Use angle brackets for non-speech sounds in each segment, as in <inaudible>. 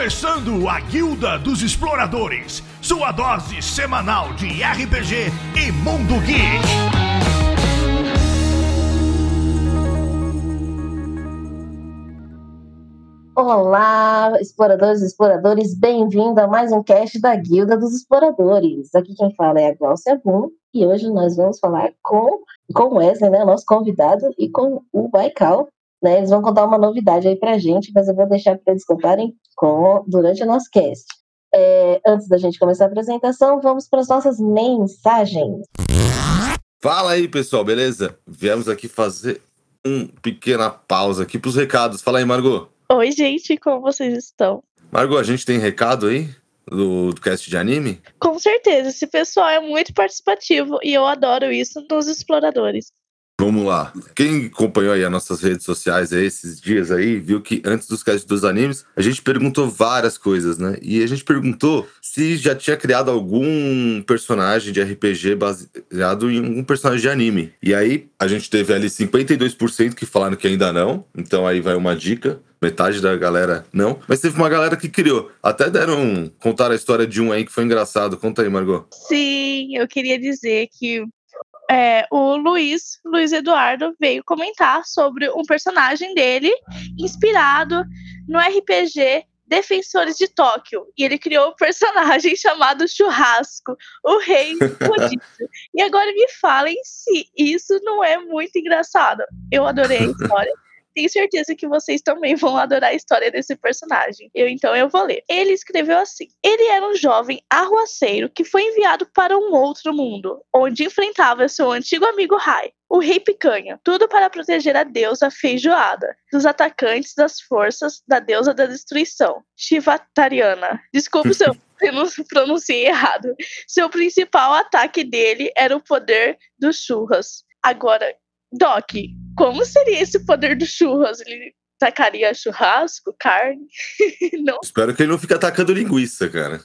começando a Guilda dos Exploradores, sua dose semanal de RPG e Mundo Geek. Olá, exploradores e exploradores, bem-vindo a mais um cast da Guilda dos Exploradores. Aqui quem fala é a Glaucia Boom e hoje nós vamos falar com, com Wesley, né, nosso convidado, e com o Baikal, né? Eles vão contar uma novidade aí pra gente, mas eu vou deixar para eles contarem com, durante o nosso cast. É, antes da gente começar a apresentação, vamos para as nossas mensagens. Fala aí, pessoal, beleza? Viemos aqui fazer uma pequena pausa aqui para os recados. Fala aí, Margot. Oi, gente, como vocês estão? Margot, a gente tem recado aí do, do cast de anime? Com certeza, esse pessoal é muito participativo e eu adoro isso nos exploradores. Vamos lá. Quem acompanhou aí as nossas redes sociais esses dias aí, viu que antes dos casts dos animes, a gente perguntou várias coisas, né? E a gente perguntou se já tinha criado algum personagem de RPG baseado em algum personagem de anime. E aí a gente teve ali 52% que falaram que ainda não. Então aí vai uma dica. Metade da galera não. Mas teve uma galera que criou. Até deram contar a história de um aí que foi engraçado. Conta aí, Margot. Sim, eu queria dizer que é, o Luiz, Luiz Eduardo, veio comentar sobre um personagem dele inspirado no RPG Defensores de Tóquio. E ele criou um <laughs> personagem chamado Churrasco, o Rei Rodízio. <laughs> e agora me falem se isso não é muito engraçado. Eu adorei a história <laughs> tenho certeza que vocês também vão adorar a história desse personagem. Eu então eu vou ler. Ele escreveu assim: Ele era um jovem arruaceiro que foi enviado para um outro mundo, onde enfrentava seu antigo amigo Rai, o rei picanha, tudo para proteger a deusa feijoada dos atacantes das forças da deusa da destruição, Shivatariana. Desculpe se eu <laughs> pronunciei errado. Seu principal ataque dele era o poder dos churras. Agora, Doc, como seria esse poder do churras? Ele tacaria churrasco, carne? <laughs> não. Espero que ele não fique atacando linguiça, cara.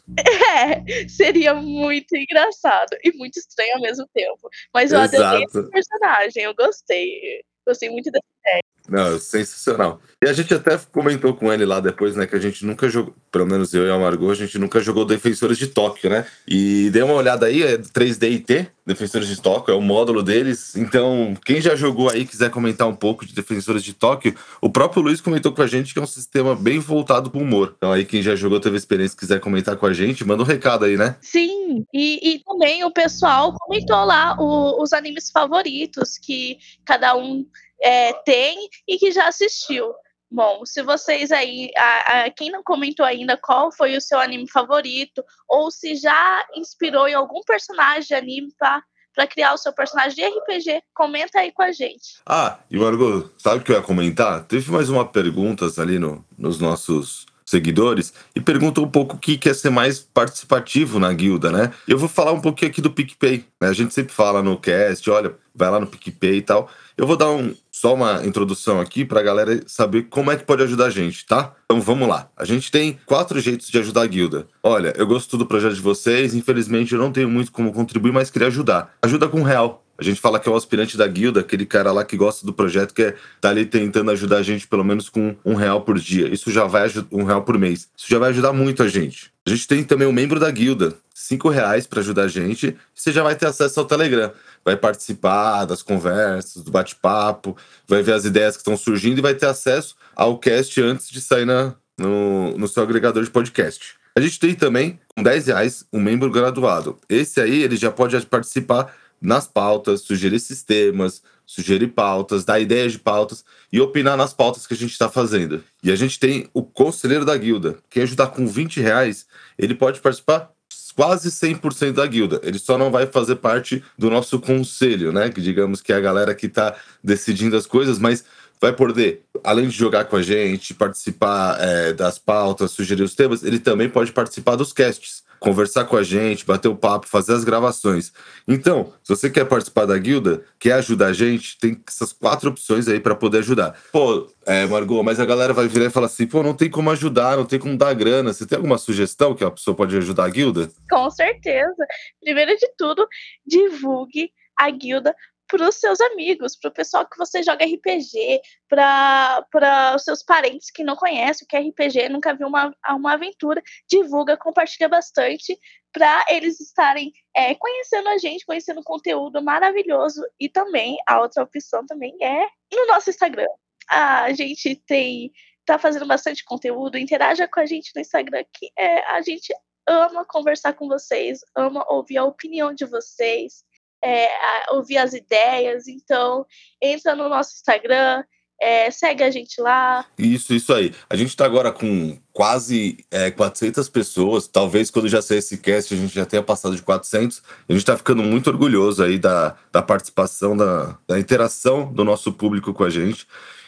É, seria muito engraçado e muito estranho ao mesmo tempo. Mas eu Exato. adorei esse personagem, eu gostei. Gostei muito dessa ideia. Não, sensacional. E a gente até comentou com ele lá depois, né, que a gente nunca jogou, pelo menos eu e a Margot, a gente nunca jogou Defensores de Tóquio, né? E dei uma olhada aí, é 3D IT, Defensores de Tóquio, é o módulo deles. Então, quem já jogou aí quiser comentar um pouco de Defensores de Tóquio, o próprio Luiz comentou com a gente que é um sistema bem voltado pro humor. Então, aí quem já jogou, teve experiência, quiser comentar com a gente, manda um recado aí, né? Sim, e, e também o pessoal comentou lá o, os animes favoritos que cada um é, tem e que já assistiu. Bom, se vocês aí, a, a, quem não comentou ainda qual foi o seu anime favorito, ou se já inspirou em algum personagem de anime para criar o seu personagem de RPG, comenta aí com a gente. Ah, e Margot, sabe o que eu ia comentar? Teve mais uma pergunta ali no, nos nossos seguidores e perguntou um pouco o que quer ser mais participativo na guilda, né? Eu vou falar um pouquinho aqui do PicPay. Né? A gente sempre fala no cast, olha, vai lá no PicPay e tal. Eu vou dar um, só uma introdução aqui para a galera saber como é que pode ajudar a gente, tá? Então vamos lá. A gente tem quatro jeitos de ajudar a guilda. Olha, eu gosto do projeto de vocês, infelizmente eu não tenho muito como contribuir, mas queria ajudar. Ajuda com real. A gente fala que é o aspirante da guilda, aquele cara lá que gosta do projeto, que é, tá ali tentando ajudar a gente pelo menos com um real por dia. Isso já vai um real por mês. Isso já vai ajudar muito a gente. A gente tem também um membro da guilda, cinco reais para ajudar a gente. Você já vai ter acesso ao Telegram vai participar das conversas, do bate-papo, vai ver as ideias que estão surgindo e vai ter acesso ao cast antes de sair na, no, no seu agregador de podcast. A gente tem também, com 10 reais, um membro graduado. Esse aí, ele já pode participar nas pautas, sugerir sistemas, sugerir pautas, dar ideias de pautas e opinar nas pautas que a gente está fazendo. E a gente tem o conselheiro da guilda. Quem ajudar com 20 reais, ele pode participar quase 100% da guilda. Ele só não vai fazer parte do nosso conselho, né? Que digamos que é a galera que está decidindo as coisas, mas vai poder, além de jogar com a gente, participar é, das pautas, sugerir os temas, ele também pode participar dos casts conversar com a gente, bater o papo, fazer as gravações. Então, se você quer participar da guilda, quer ajudar a gente, tem essas quatro opções aí para poder ajudar. Pô, é, Margot, mas a galera vai virar e falar assim: pô, não tem como ajudar, não tem como dar grana. Você tem alguma sugestão que a pessoa pode ajudar a guilda? Com certeza. Primeiro de tudo, divulgue a guilda para os seus amigos, para o pessoal que você joga RPG, para os seus parentes que não conhecem o que é RPG, nunca viu uma, uma aventura, divulga, compartilha bastante para eles estarem é, conhecendo a gente, conhecendo conteúdo maravilhoso e também a outra opção também é no nosso Instagram. A gente tem tá fazendo bastante conteúdo, interaja com a gente no Instagram que é, a gente ama conversar com vocês, ama ouvir a opinião de vocês é, ouvir as ideias. Então, entra no nosso Instagram, é, segue a gente lá. Isso, isso aí. A gente está agora com quase é, 400 pessoas. Talvez quando já sair esse cast a gente já tenha passado de 400. A gente está ficando muito orgulhoso aí da, da participação, da, da interação do nosso público com a gente.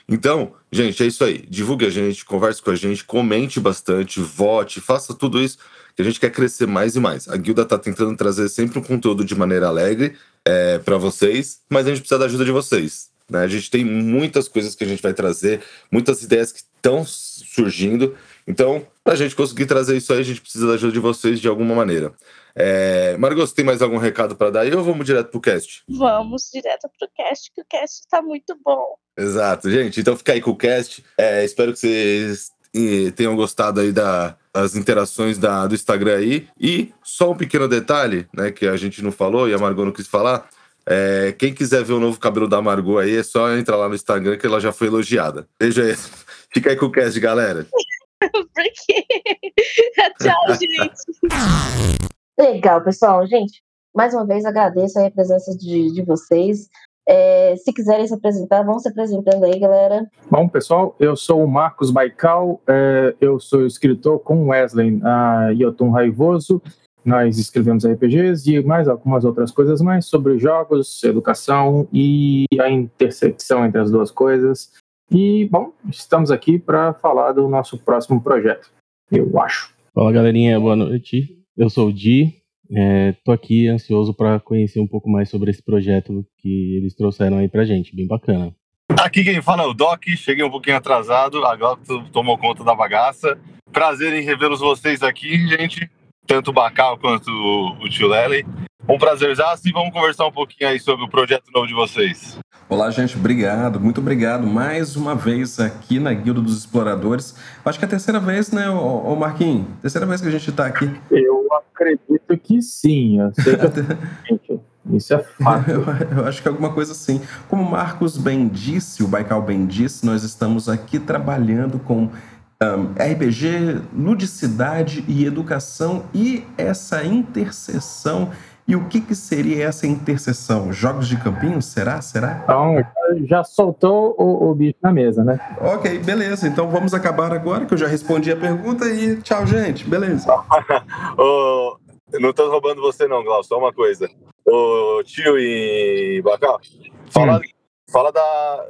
Então, gente, é isso aí. Divulgue a gente, converse com a gente, comente bastante, vote, faça tudo isso que a gente quer crescer mais e mais. A guilda está tentando trazer sempre um conteúdo de maneira alegre é, para vocês, mas a gente precisa da ajuda de vocês. Né? A gente tem muitas coisas que a gente vai trazer, muitas ideias que estão surgindo. Então, para a gente conseguir trazer isso aí, a gente precisa da ajuda de vocês de alguma maneira. É... Margot, você tem mais algum recado para dar aí ou vamos direto pro cast? Vamos direto pro cast, que o cast está muito bom. Exato, gente. Então fica aí com o cast. É, espero que vocês tenham gostado aí da, das interações da, do Instagram aí. E só um pequeno detalhe, né, que a gente não falou e a Margot não quis falar. É, quem quiser ver o novo cabelo da Margot aí, é só entrar lá no Instagram que ela já foi elogiada. Veja aí. <laughs> Fica aí com o cast, galera. <laughs> Por quê? <laughs> Tchau, gente. Legal, pessoal. Gente, mais uma vez agradeço a presença de, de vocês. É, se quiserem se apresentar, vão se apresentando aí, galera. Bom, pessoal, eu sou o Marcos Baikal, é, eu sou escritor com Wesley a Yotun Raivoso. Nós escrevemos RPGs e mais algumas outras coisas mais sobre jogos, educação e a intersecção entre as duas coisas. E, bom, estamos aqui para falar do nosso próximo projeto, eu acho. Fala, galerinha, boa noite. Eu sou o Di, Estou é, aqui ansioso para conhecer um pouco mais sobre esse projeto que eles trouxeram aí para gente, bem bacana. Aqui quem fala é o Doc, cheguei um pouquinho atrasado, agora tomou conta da bagaça. Prazer em revê-los vocês aqui, gente, tanto o Bacal quanto o tio Lely. Um prazerzaço e vamos conversar um pouquinho aí sobre o projeto novo de vocês. Olá, gente, obrigado, muito obrigado mais uma vez aqui na Guilda dos Exploradores. Acho que é a terceira vez, né, ô, Marquinhos? Terceira vez que a gente está aqui. Eu acredito que sim. Eu sei que <laughs> Isso é fato. Eu, eu, acho que é alguma coisa assim. Como o Marcos bem disse, o Baikal bem disse, nós estamos aqui trabalhando com um, RPG, ludicidade e educação e essa interseção e o que, que seria essa interseção? Jogos de campinho? Será? Será? Então, já soltou o, o bicho na mesa, né? Ok, beleza. Então vamos acabar agora, que eu já respondi a pergunta e tchau, gente. Beleza. <laughs> oh, não tô roubando você não, Glaucio. Só uma coisa. O tio e Bacá, fala, fala da,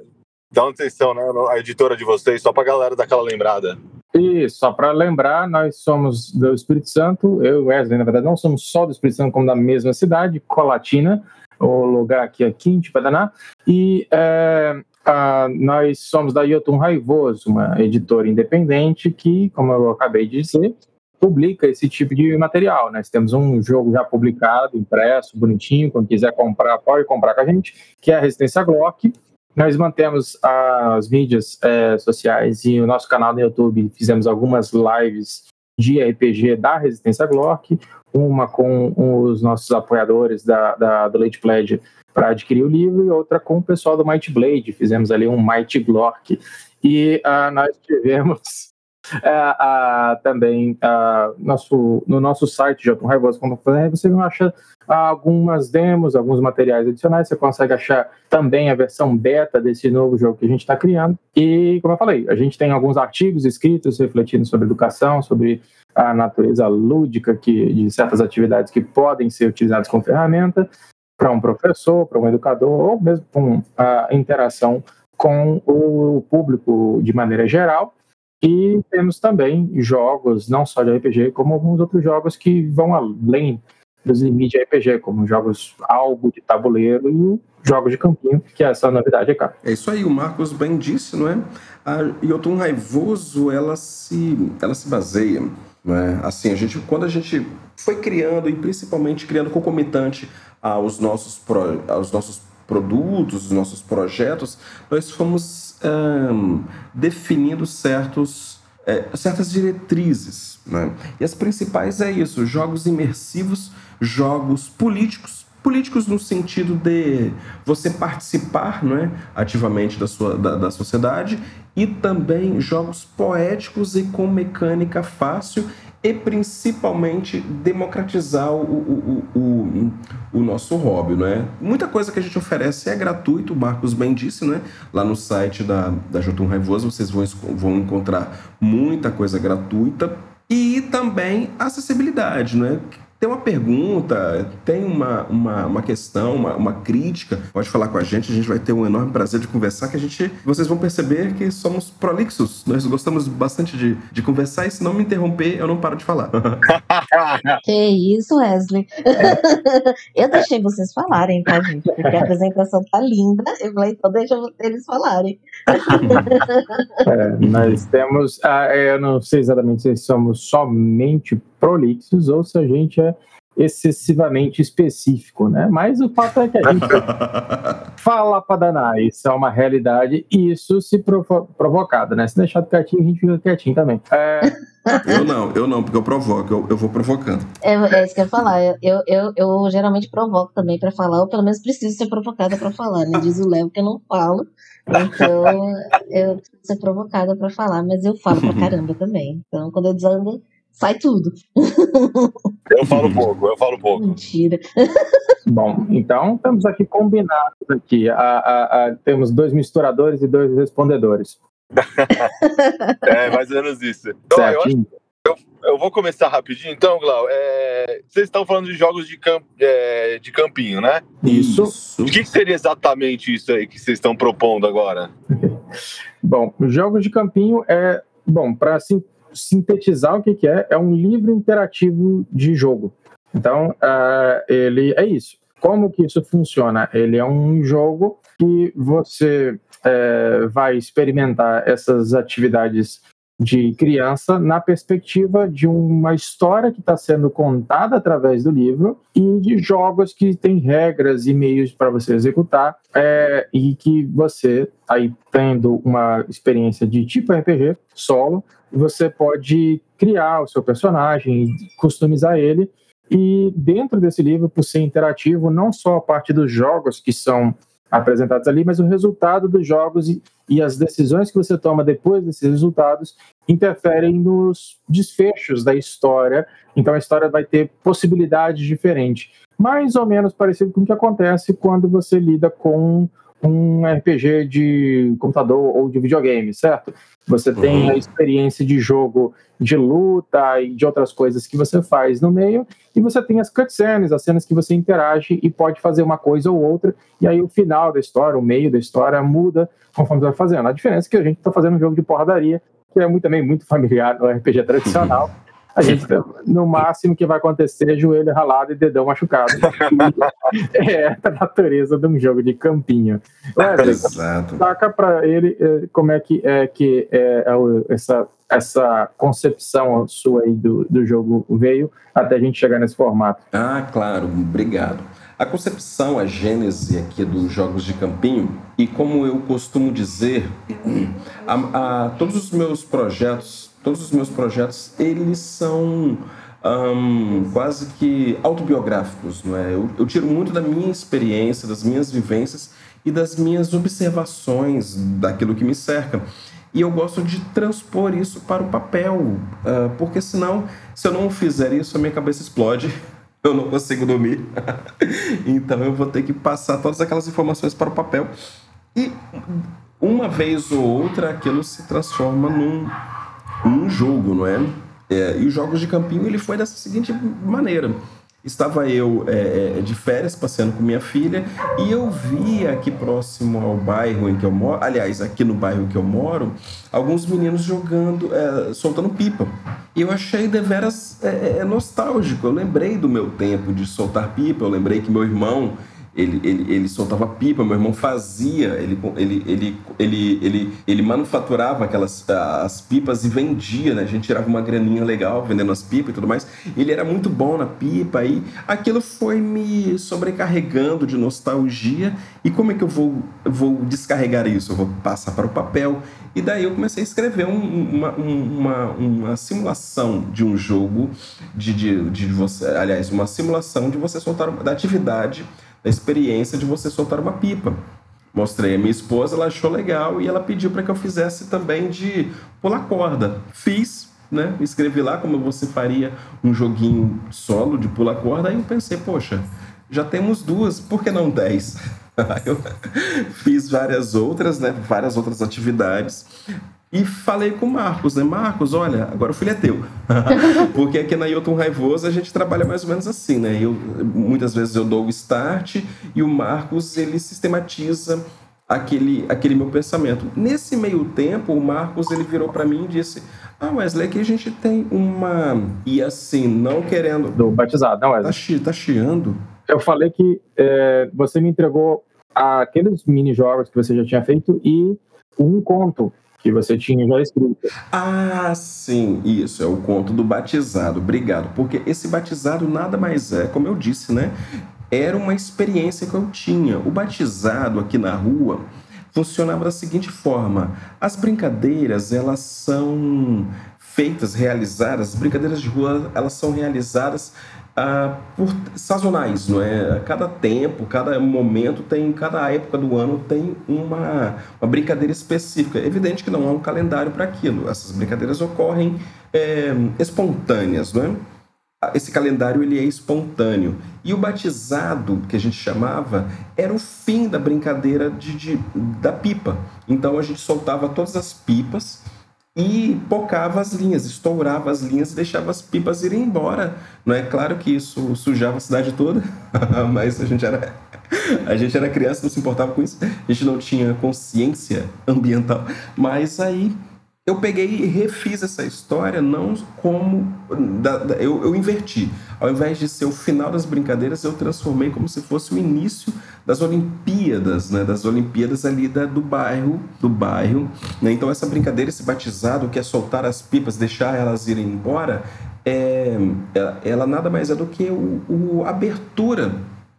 da onde vocês estão, né? A editora de vocês, só pra galera dar aquela lembrada. E só para lembrar, nós somos do Espírito Santo, eu e Wesley, na verdade, não somos só do Espírito Santo, como da mesma cidade, Colatina, o lugar aqui é Quinte, Paraná, e é, a, nós somos da Yotun Raivoso, uma editora independente que, como eu acabei de dizer, publica esse tipo de material. Nós temos um jogo já publicado, impresso, bonitinho, quando quiser comprar, pode comprar com a gente, que é a Resistência Glock, nós mantemos as mídias é, sociais e o nosso canal no YouTube. Fizemos algumas lives de RPG da Resistência Glock, uma com os nossos apoiadores da, da, do Late Pledge para adquirir o livro e outra com o pessoal do Might Blade. Fizemos ali um Might Glock. E uh, nós tivemos uh, também nosso, no nosso site, jraivoso.com.br, você acha algumas demos, alguns materiais adicionais. Você consegue achar também a versão beta desse novo jogo que a gente está criando. E, como eu falei, a gente tem alguns artigos escritos refletindo sobre educação, sobre a natureza lúdica que, de certas atividades que podem ser utilizadas como ferramenta para um professor, para um educador, ou mesmo com a interação com o público de maneira geral. E temos também jogos, não só de RPG, como alguns outros jogos que vão além dos limites de RPG, como jogos algo de tabuleiro e jogos de campinho, que é essa novidade, cara. É isso aí, o Marcos bem disse, não é? A Yotun Raivoso, ela se, ela se baseia, não é? Assim, a gente, quando a gente foi criando, e principalmente criando concomitante aos nossos, pro, aos nossos produtos, os nossos projetos, nós fomos definindo certos, é, certas diretrizes. Né? E as principais é isso: jogos imersivos, jogos políticos. Políticos no sentido de você participar não é, ativamente da, sua, da, da sociedade e também jogos poéticos e com mecânica fácil e principalmente democratizar o, o, o, o, nosso hobby, né? Muita coisa que a gente oferece é gratuito, o Marcos bem disse, né? Lá no site da, da Jotun Raivoso vocês vão, vão encontrar muita coisa gratuita e também acessibilidade, né? Tem uma pergunta, tem uma, uma, uma questão, uma, uma, crítica, pode falar com a gente, a gente vai ter um enorme prazer de conversar, que a gente, vocês vão perceber que somos prolixos, nós gostamos bastante de, de conversar e se não me interromper, eu não paro de falar. <laughs> que isso, Wesley. eu deixei vocês falarem, tá, gente? Porque a apresentação tá linda, eu falei, então deixa eles falarem. <laughs> é, nós temos, ah, eu não sei exatamente se somos somente prolixos ou se a gente é excessivamente específico, né? Mas o fato é que a gente <laughs> fala para danar, isso é uma realidade e isso se provo provocado, né? Se deixar quietinho, a gente fica quietinho também. É... <laughs> Eu não, eu não, porque eu provoco, eu, eu vou provocando. É, é, isso que eu ia falar. Eu, eu, eu geralmente provoco também para falar, ou pelo menos preciso ser provocada para falar, né? Diz o Léo que eu não falo. Então, eu preciso ser provocada para falar, mas eu falo pra <laughs> caramba também. Então, quando eu desando, sai tudo. Eu falo pouco, eu falo pouco. Mentira. <laughs> Bom, então estamos aqui combinados aqui. A, a, a, temos dois misturadores e dois respondedores. <laughs> é, mais ou menos isso. Então, eu, acho, eu, eu, vou começar rapidinho, então, Glau. É, vocês estão falando de jogos de, camp, é, de campinho, né? Isso. O que, que seria exatamente isso aí que vocês estão propondo agora? <laughs> Bom, jogos de campinho é. Bom, para assim, sintetizar o que, que é, é um livro interativo de jogo. Então, uh, ele é isso. Como que isso funciona? Ele é um jogo que você é, vai experimentar essas atividades de criança na perspectiva de uma história que está sendo contada através do livro e de jogos que têm regras e meios para você executar é, e que você, aí tendo uma experiência de tipo RPG solo, você pode criar o seu personagem, customizar ele e dentro desse livro, por ser interativo, não só a parte dos jogos que são apresentados ali, mas o resultado dos jogos e, e as decisões que você toma depois desses resultados interferem nos desfechos da história. Então a história vai ter possibilidades diferentes, mais ou menos parecido com o que acontece quando você lida com um RPG de computador ou de videogame, certo? Você tem uhum. a experiência de jogo de luta e de outras coisas que você faz no meio, e você tem as cutscenes, as cenas que você interage e pode fazer uma coisa ou outra, e aí o final da história, o meio da história muda conforme você vai fazendo. A diferença é que a gente está fazendo um jogo de porradaria, que é muito, também muito familiar no RPG tradicional. <laughs> A gente, no máximo que vai acontecer é joelho ralado e dedão machucado. <laughs> é a natureza de um jogo de campinho. Exato. Saca para ele eh, como é que é que é, é essa, essa concepção sua aí do, do jogo veio até a gente chegar nesse formato. Ah, claro, obrigado. A concepção, a gênese aqui dos jogos de campinho, e como eu costumo dizer, <clears throat> a, a, todos os meus projetos todos os meus projetos, eles são um, quase que autobiográficos, não é? Eu, eu, tiro muito da minha experiência, das minhas vivências e das minhas observações daquilo que me cerca. E eu gosto de transpor isso para o papel, uh, porque senão, se eu não fizer isso, a minha cabeça explode, <laughs> eu não consigo dormir. <laughs> então eu vou ter que passar todas aquelas informações para o papel. E uma vez ou outra aquilo se transforma num um jogo, não é? é? E os jogos de campinho ele foi dessa seguinte maneira. Estava eu é, é, de férias passeando com minha filha e eu vi aqui próximo ao bairro em que eu moro, aliás, aqui no bairro que eu moro, alguns meninos jogando, é, soltando pipa. E eu achei deveras é, é, nostálgico. Eu lembrei do meu tempo de soltar pipa, eu lembrei que meu irmão ele, ele, ele soltava pipa, meu irmão fazia, ele, ele, ele, ele, ele, ele manufaturava aquelas as pipas e vendia, né? A gente tirava uma graninha legal vendendo as pipas e tudo mais. Ele era muito bom na pipa e aquilo foi me sobrecarregando de nostalgia. E como é que eu vou, vou descarregar isso? Eu vou passar para o papel. E daí eu comecei a escrever um, uma, uma, uma simulação de um jogo, de, de, de você, aliás, uma simulação de você soltar da atividade a experiência de você soltar uma pipa. Mostrei a minha esposa, ela achou legal e ela pediu para que eu fizesse também de pular corda. Fiz, né? Escrevi lá como você faria um joguinho solo de pular corda. Aí eu pensei, poxa, já temos duas, por que não dez? <laughs> eu fiz várias outras, né? Várias outras atividades. E falei com o Marcos, né? Marcos, olha, agora o filho é teu. <laughs> Porque aqui na Hilton Raivoso a gente trabalha mais ou menos assim, né? Eu, muitas vezes eu dou o start e o Marcos ele sistematiza aquele, aquele meu pensamento. Nesse meio tempo, o Marcos ele virou para mim e disse: Ah, Wesley, aqui a gente tem uma. E assim, não querendo. Do batizado, não, Wesley? Tá, chi, tá chiando. Eu falei que é, você me entregou aqueles mini jogos que você já tinha feito e um conto que você tinha já escrito. Ah, sim, isso, é o conto do batizado. Obrigado, porque esse batizado nada mais é, como eu disse, né? Era uma experiência que eu tinha. O batizado aqui na rua funcionava da seguinte forma: as brincadeiras, elas são feitas, realizadas, as brincadeiras de rua, elas são realizadas ah, por sazonais, não é? Cada tempo, cada momento tem, cada época do ano tem uma, uma brincadeira específica. É evidente que não há um calendário para aquilo. Essas brincadeiras ocorrem é, espontâneas, não é? Ah, esse calendário ele é espontâneo. E o batizado, que a gente chamava, era o fim da brincadeira de, de da pipa. Então a gente soltava todas as pipas e pocava as linhas, estourava as linhas e deixava as pipas irem embora. Não é claro que isso sujava a cidade toda, <laughs> mas a gente era a gente era criança, não se importava com isso. A gente não tinha consciência ambiental. Mas aí eu peguei e refiz essa história não como da, da, eu, eu inverti. Ao invés de ser o final das brincadeiras eu transformei como se fosse o início das Olimpíadas né? Das Olimpíadas ali da, do bairro do bairro né? então essa brincadeira esse batizado que é soltar as pipas deixar elas irem embora é, ela, ela nada mais é do que o, o abertura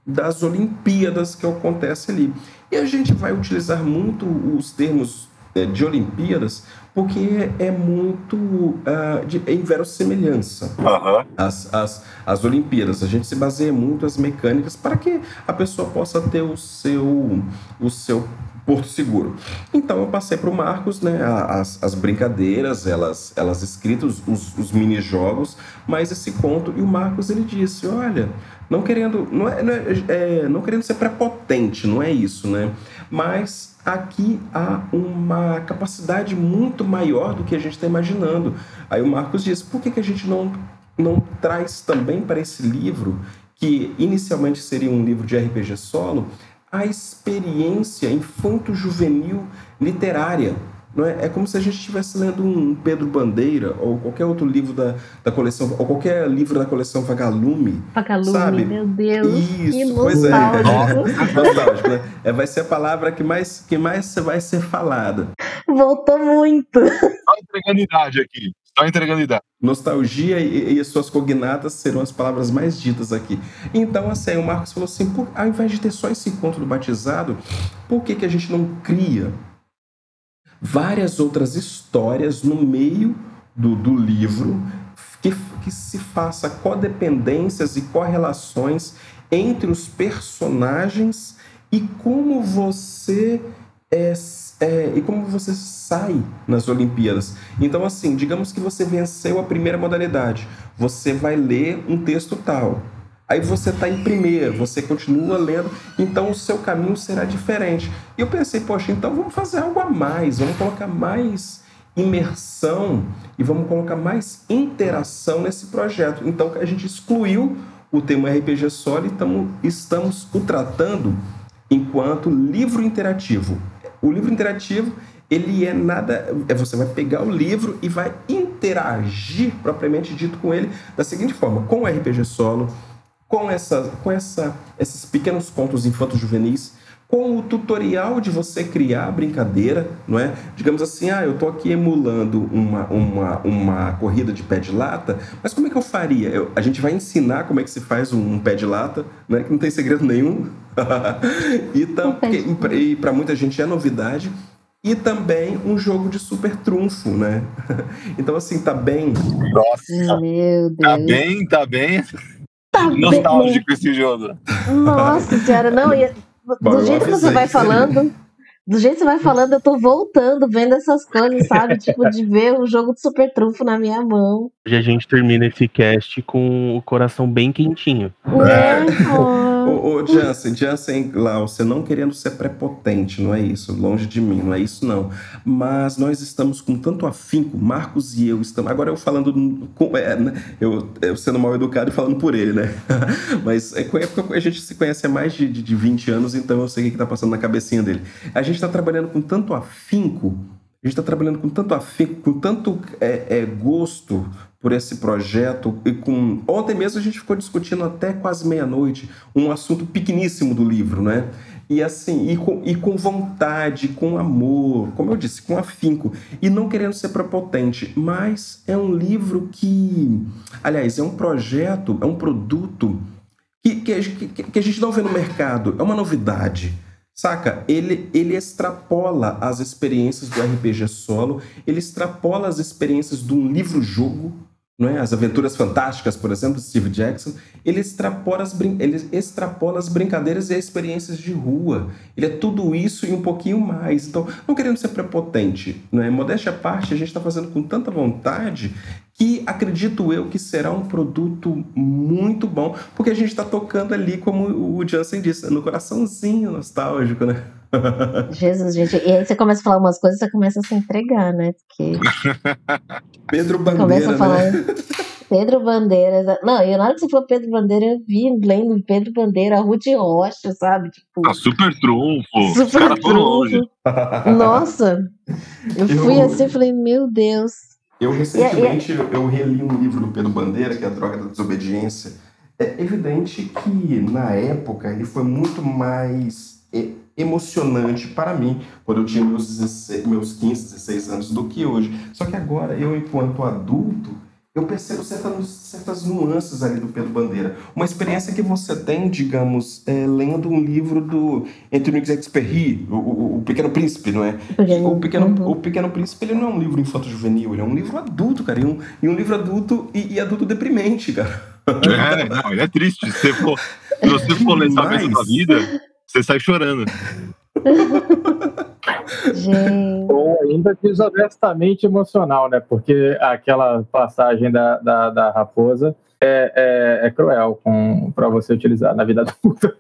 das Olimpíadas que acontece ali. E a gente vai utilizar muito os termos é, de Olimpíadas porque é muito uh, de inverossemelhança uhum. as, as, as Olimpíadas. A gente se baseia muito as mecânicas para que a pessoa possa ter o seu, o seu porto seguro. Então eu passei para o Marcos né, as, as brincadeiras, elas, elas escritas, os, os mini-jogos, mas esse conto, e o Marcos ele disse, olha, não querendo, não, é, não, é, é, não querendo ser prepotente, não é isso, né? Mas aqui há uma capacidade muito maior do que a gente está imaginando. Aí o Marcos diz: por que, que a gente não, não traz também para esse livro, que inicialmente seria um livro de RPG solo, a experiência infanto-juvenil literária? Não é? é como se a gente estivesse lendo um Pedro Bandeira ou qualquer outro livro da, da coleção, ou qualquer livro da coleção Vagalume. Vagalume, sabe? meu Deus. Isso, pois é. <laughs> Nostálgico, né? É, vai ser a palavra que mais, que mais vai ser falada. Voltou muito. Só entregando idade aqui. Só entregando idade. Nostalgia e, e as suas cognatas serão as palavras mais ditas aqui. Então, assim, o Marcos falou assim: por, ao invés de ter só esse encontro do batizado, por que, que a gente não cria várias outras histórias no meio do, do livro que, que se faça codependências e correlações entre os personagens e como você é, é, e como você sai nas Olimpíadas. Então, assim, digamos que você venceu a primeira modalidade, você vai ler um texto tal. Aí você está em primeiro, você continua lendo, então o seu caminho será diferente. E eu pensei, poxa, então vamos fazer algo a mais, vamos colocar mais imersão e vamos colocar mais interação nesse projeto. Então a gente excluiu o tema RPG Solo e tamo, estamos o tratando enquanto livro interativo. O livro interativo ele é nada. É você vai pegar o livro e vai interagir propriamente dito com ele da seguinte forma: com o RPG solo, com, essa, com essa, esses pequenos contos infantos juvenis com o tutorial de você criar a brincadeira, não é? Digamos assim, ah, eu estou aqui emulando uma, uma, uma corrida de pé de lata, mas como é que eu faria? Eu, a gente vai ensinar como é que se faz um, um pé de lata, né? Que não tem segredo nenhum. <laughs> e para muita gente é novidade. E também um jogo de super trunfo, né? <laughs> então, assim, tá bem. Nossa! Meu tá Deus. Tá bem, tá bem. Tá nostálgico bem. esse jogo. Nossa senhora, não, ia do jeito que você vai falando, do jeito que você vai falando, eu tô voltando, vendo essas coisas, sabe? tipo, de ver o jogo de super trunfo na minha mão. Hoje a gente termina esse cast com o coração bem quentinho. É. Oh. Ô, ô <laughs> Jansen, Jansen, lá, você não querendo ser prepotente, não é isso, longe de mim, não é isso não. Mas nós estamos com tanto afinco, Marcos e eu estamos. Agora eu falando, com, é, né, eu, eu, sendo mal educado e falando por ele, né? <laughs> Mas é, é a gente se conhece há mais de, de, de 20 anos, então eu sei o que está passando na cabecinha dele. A gente está trabalhando com tanto afinco a gente está trabalhando com tanto afinco, com tanto é, é, gosto por esse projeto. E com ontem mesmo a gente ficou discutindo até quase meia-noite um assunto pequeníssimo do livro, né? E assim, e com, e com vontade, com amor, como eu disse, com afinco. E não querendo ser prepotente, mas é um livro que, aliás, é um projeto, é um produto que, que, que, a gente não vê no mercado, é uma novidade. Saca? Ele, ele extrapola as experiências do RPG solo, ele extrapola as experiências de um livro-jogo, é? As Aventuras Fantásticas, por exemplo, Steve Jackson. Ele extrapola, as ele extrapola as brincadeiras e as experiências de rua. Ele é tudo isso e um pouquinho mais. Então, não querendo ser prepotente, não é? Modéstia à parte, a gente está fazendo com tanta vontade que acredito eu que será um produto muito bom, porque a gente está tocando ali, como o Jansen disse, no coraçãozinho nostálgico, né? <laughs> Jesus, gente. E aí você começa a falar umas coisas, você começa a se entregar, né? Porque. Pedro Bandeira. Começa a falar. Né? Pedro Bandeira. Não, e na hora que você falou Pedro Bandeira, eu vi lendo Pedro Bandeira, Ruth Rocha, sabe? Tipo, ah, super trunfo. Super trunfo. Nossa. Eu fui eu... assim e falei, meu Deus. Eu recentemente yeah, yeah. eu reli um livro do Pedro Bandeira, que é A Droga da Desobediência. É evidente que na época ele foi muito mais emocionante para mim, quando eu tinha meus, 16, meus 15, 16 anos, do que hoje. Só que agora, eu enquanto adulto, eu percebo certas, certas nuances ali do Pedro Bandeira. Uma experiência que você tem, digamos, é, lendo um livro do Anthony Exupéry, o, o, o, Pequeno Príncipe, não é? O Pequeno, uhum. o Pequeno Príncipe ele não é um livro infanto-juvenil, ele é um livro adulto, cara, e um, e um livro adulto e, e, adulto deprimente, cara. É, não, ele é triste. Se você for, se você for ler <laughs> essa da vida, você sai chorando. <laughs> Gente. Ou ainda desonestamente emocional, né? Porque aquela passagem da, da, da raposa é, é, é cruel para você utilizar na vida adulta.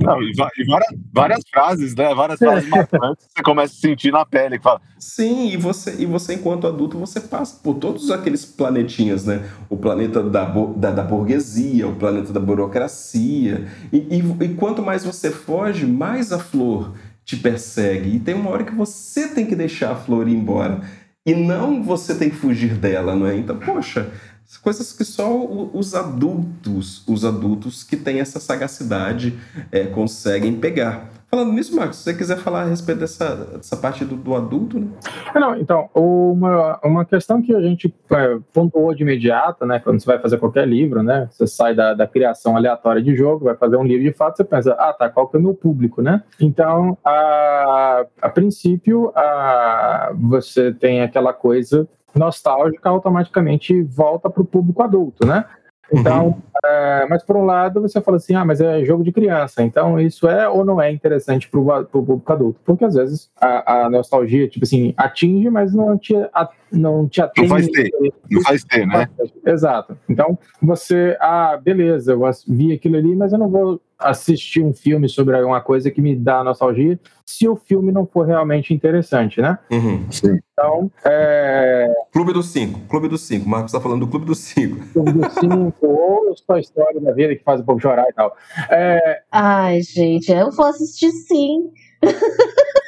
Não, e, várias, várias, frases, né? Várias frases marcantes você começa a sentir na pele. Que fala. Sim, e você, e você, enquanto adulto, você passa por todos aqueles planetinhas, né? O planeta da, da, da burguesia, o planeta da burocracia. E, e, e quanto mais você foge, mais a flor te persegue. E tem uma hora que você tem que deixar a flor ir embora. E não você tem que fugir dela, não é? Então, poxa, coisas que só os adultos, os adultos que têm essa sagacidade é, conseguem pegar. Falando nisso, Marcos, se você quiser falar a respeito dessa, dessa parte do, do adulto, né? É, não, então, uma, uma questão que a gente é, pontuou de imediato, né, quando você vai fazer qualquer livro, né, você sai da, da criação aleatória de jogo, vai fazer um livro de fato, você pensa, ah, tá, qual que é o meu público, né? Então, a, a princípio, a, você tem aquela coisa nostálgica automaticamente volta para o público adulto, né? Então, uhum. é, mas por um lado você fala assim, ah, mas é jogo de criança, então isso é ou não é interessante para o público adulto? Porque às vezes a, a, nostalgia, tipo assim, atinge, mas não te, a, não te atende. Não faz ter, não faz ter, né? Exato. Então você, ah, beleza, eu vi aquilo ali, mas eu não vou assistir um filme sobre uma coisa que me dá nostalgia se o filme não for realmente interessante, né? Uhum, sim. Então, é... Clube dos Cinco, Clube dos Cinco. Marcos está falando do Clube dos Cinco. <laughs> Clube dos Cinco, ou só a história da vida que faz o povo chorar e tal. É... Ai, gente, eu vou assistir sim.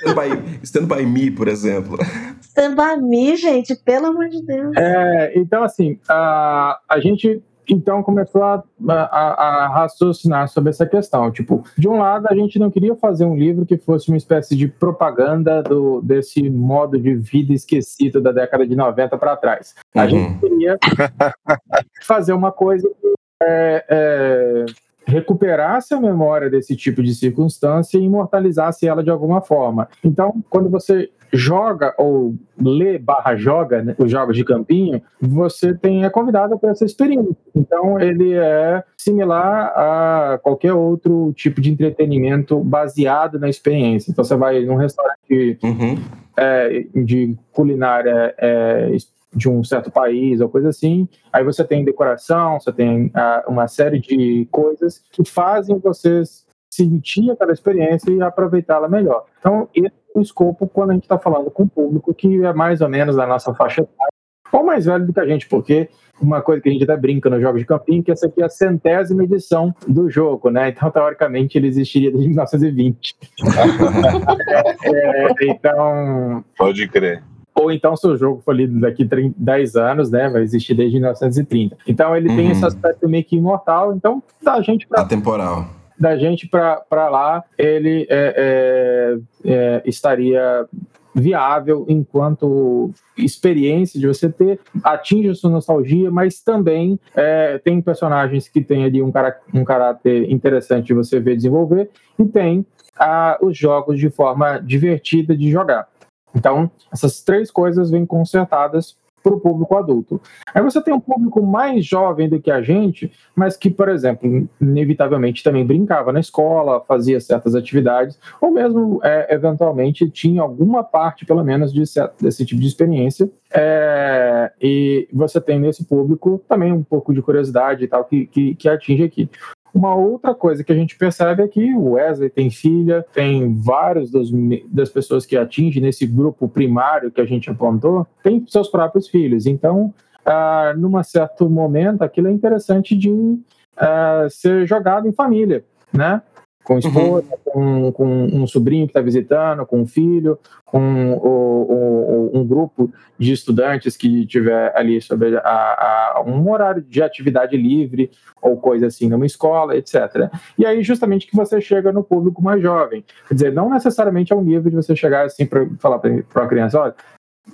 Stand by, Stand by Me, por exemplo. Stand by Me, gente, pelo amor de Deus. É, então, assim, a, a gente então começou a, a, a, raciocinar sobre essa questão. Tipo, de um lado, a gente não queria fazer um livro que fosse uma espécie de propaganda do, desse modo de vida esquecido da década de 90 para trás. A uhum. gente queria <laughs> fazer uma coisa que é, é, recuperasse a memória desse tipo de circunstância e imortalizasse ela de alguma forma. Então, quando você joga ou lê barra joga né, os jogos de campinho, você tem é convidado para essa experiência. Então ele é similar a qualquer outro tipo de entretenimento baseado na experiência. Então você vai num restaurante uhum. é, de culinária é, de um certo país ou coisa assim, aí você tem decoração, você tem uh, uma série de coisas que fazem vocês sentir aquela experiência e aproveitá-la melhor. Então, esse é o escopo quando a gente está falando com o público que é mais ou menos da nossa faixa etária, ou mais velho do que a gente, porque uma coisa que a gente até brinca nos jogos de campinho, que essa aqui é a centésima edição do jogo, né? Então, teoricamente, ele existiria desde 1920. <laughs> é, então... Pode crer ou então se o jogo for lido daqui 30, 10 anos, né, vai existir desde 1930. Então ele uhum. tem esse aspecto meio que imortal, então dá gente para atemporal da gente para lá, ele é, é, é, estaria viável enquanto experiência de você ter, atinge a sua nostalgia, mas também é, tem personagens que têm ali um, cara, um caráter interessante de você ver desenvolver, e tem ah, os jogos de forma divertida de jogar. Então, essas três coisas vêm consertadas para o público adulto. Aí você tem um público mais jovem do que a gente, mas que, por exemplo, inevitavelmente também brincava na escola, fazia certas atividades, ou mesmo, é, eventualmente, tinha alguma parte, pelo menos, de desse tipo de experiência. É, e você tem nesse público também um pouco de curiosidade e tal que, que, que atinge aqui. Uma outra coisa que a gente percebe é que o Wesley tem filha, tem vários dos, das pessoas que atinge nesse grupo primário que a gente apontou, tem seus próprios filhos. Então, ah, num certo momento, aquilo é interessante de ah, ser jogado em família, né? Com esposa, uhum. com, com, um sobrinho que está visitando, com um filho, com o, o, um grupo de estudantes que tiver ali sobre a, a, um horário de atividade livre ou coisa assim numa escola, etc. E aí justamente que você chega no público mais jovem. Quer dizer, não necessariamente é um livro de você chegar assim para falar para a criança, olha,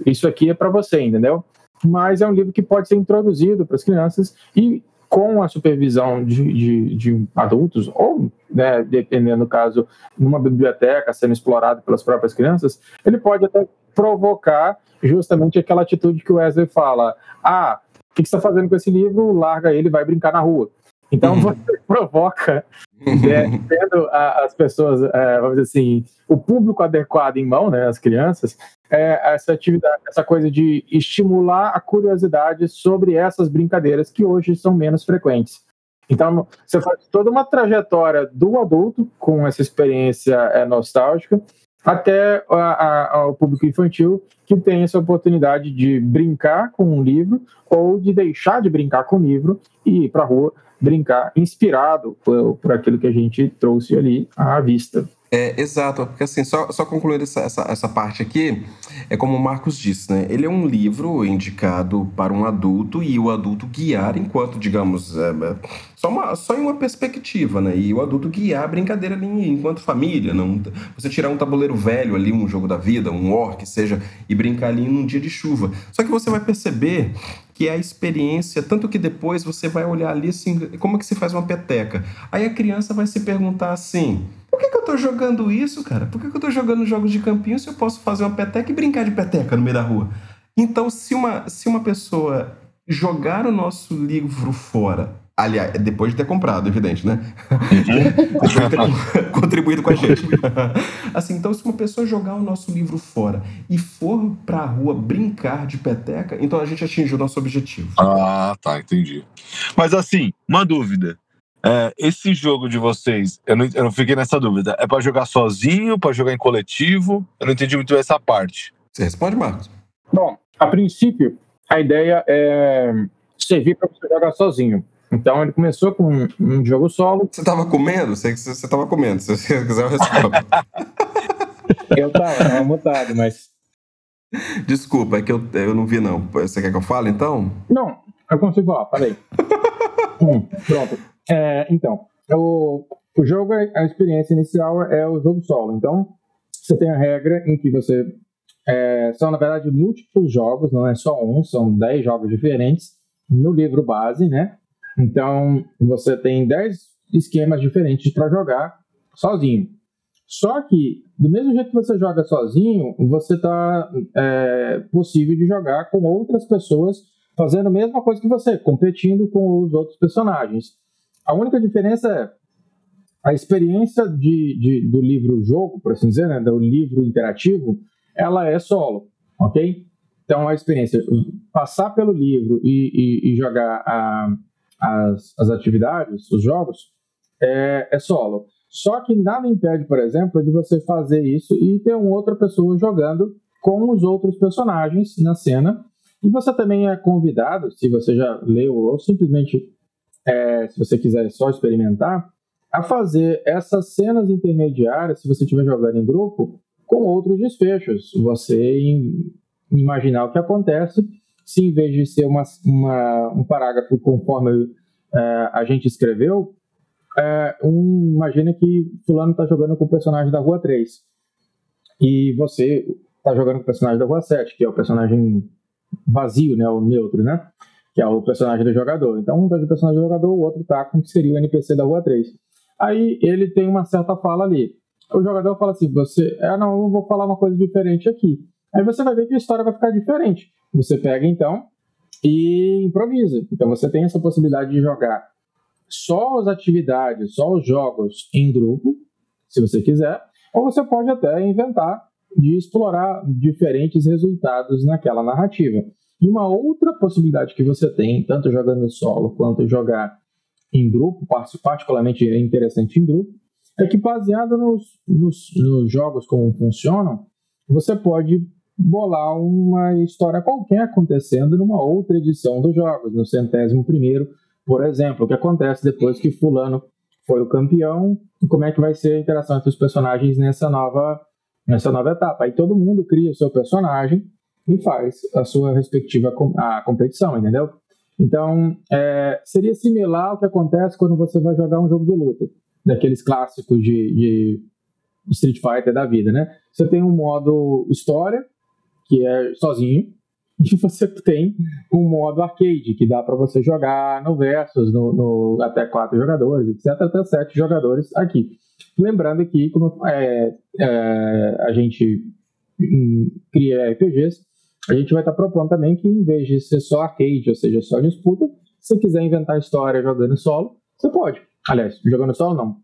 isso aqui é para você, entendeu? Mas é um livro que pode ser introduzido para as crianças e com a supervisão de, de, de adultos, ou, né, dependendo do caso, numa biblioteca sendo explorado pelas próprias crianças, ele pode até provocar justamente aquela atitude que o Wesley fala: ah, o que você está fazendo com esse livro? Larga ele, vai brincar na rua. Então uhum. <laughs> você provoca, né, tendo a, as pessoas, é, vamos dizer assim, o público adequado em mão, né, as crianças, é, essa atividade, essa coisa de estimular a curiosidade sobre essas brincadeiras que hoje são menos frequentes. Então, você faz toda uma trajetória do adulto com essa experiência é, nostálgica até a, a, ao público infantil que tem essa oportunidade de brincar com um livro ou de deixar de brincar com o livro e ir para a rua brincar inspirado por, por aquilo que a gente trouxe ali à vista. É, exato, porque assim, só, só concluindo essa, essa, essa parte aqui, é como o Marcos disse, né? Ele é um livro indicado para um adulto e o adulto guiar enquanto, digamos, é, é só, uma, só em uma perspectiva, né? E o adulto guiar a brincadeira ali enquanto família, não você tirar um tabuleiro velho ali, um jogo da vida, um orc, seja, e brincar ali num dia de chuva. Só que você vai perceber que é a experiência, tanto que depois você vai olhar ali assim, como é que se faz uma peteca. Aí a criança vai se perguntar assim: por que, que eu tô jogando isso, cara? Por que, que eu tô jogando jogos de campinho se eu posso fazer uma peteca e brincar de peteca no meio da rua? Então, se uma, se uma pessoa jogar o nosso livro fora Aliás, depois de ter comprado, evidente, né? <laughs> depois de ter contribuído com a gente. <laughs> assim, então, se uma pessoa jogar o nosso livro fora e for pra rua brincar de peteca, então a gente atingiu o nosso objetivo. Ah, tá, entendi. Mas assim, uma dúvida. É, esse jogo de vocês, eu não, eu não fiquei nessa dúvida. É para jogar sozinho, para jogar em coletivo? Eu não entendi muito essa parte. Você responde, Marcos? Bom, a princípio, a ideia é servir para você jogar sozinho. Então ele começou com um, um jogo solo. Você estava comendo? Você estava comendo. Se você quiser, eu respondo. <laughs> eu tava, tava mutado, mas. Desculpa, é que eu, eu não vi, não. Você quer que eu fale, então? Não, eu consigo falar, falei. <laughs> Hum, pronto. É, então, o, o jogo, a experiência inicial é o jogo solo. Então, você tem a regra em que você. É, são, na verdade, múltiplos jogos, não é só um, são 10 jogos diferentes no livro base, né? Então, você tem 10 esquemas diferentes para jogar sozinho. Só que, do mesmo jeito que você joga sozinho, você está é, possível de jogar com outras pessoas fazendo a mesma coisa que você, competindo com os outros personagens. A única diferença é a experiência de, de do livro-jogo, por assim dizer, né, do livro interativo, ela é solo, ok? Então, a experiência, passar pelo livro e, e, e jogar a, as, as atividades, os jogos, é, é solo. Só que nada impede, por exemplo, de você fazer isso e ter uma outra pessoa jogando com os outros personagens na cena. E você também é convidado, se você já leu ou simplesmente é, se você quiser só experimentar, a fazer essas cenas intermediárias, se você estiver jogando em grupo, com outros desfechos. Você imaginar o que acontece se em vez de ser uma, uma um parágrafo conforme é, a gente escreveu, é, um, imagina que fulano está jogando com o personagem da Rua 3 e você está jogando com o personagem da Rua 7, que é o personagem vazio, né, o neutro, né, que é o personagem do jogador. Então um está de personagem do jogador, o outro está com o que seria o NPC da Rua 3. Aí ele tem uma certa fala ali. O jogador fala assim, você, ah não, eu vou falar uma coisa diferente aqui. Aí você vai ver que a história vai ficar diferente. Você pega então e improvisa. Então você tem essa possibilidade de jogar só as atividades, só os jogos em grupo, se você quiser, ou você pode até inventar de explorar diferentes resultados naquela narrativa. E uma outra possibilidade que você tem, tanto jogando solo quanto jogar em grupo, particularmente é interessante em grupo, é que baseado nos, nos, nos jogos como funcionam, você pode bolar uma história qualquer acontecendo numa outra edição dos jogos, no centésimo primeiro, por exemplo, o que acontece depois que fulano foi o campeão e como é que vai ser a interação entre os personagens nessa nova, nessa nova etapa. Aí todo mundo cria o seu personagem e faz a sua respectiva a competição, entendeu? Então, é, seria similar ao que acontece quando você vai jogar um jogo de luta, daqueles clássicos de, de Street Fighter da vida, né? Você tem um modo história, que é sozinho, <laughs> e você tem um modo arcade, que dá para você jogar no Versus, no, no, até quatro jogadores, etc., até sete jogadores aqui. Lembrando que, como é, é, a gente cria RPGs, a gente vai estar tá propondo também que, em vez de ser só arcade, ou seja, só disputa, se você quiser inventar história jogando solo, você pode. Aliás, jogando solo não.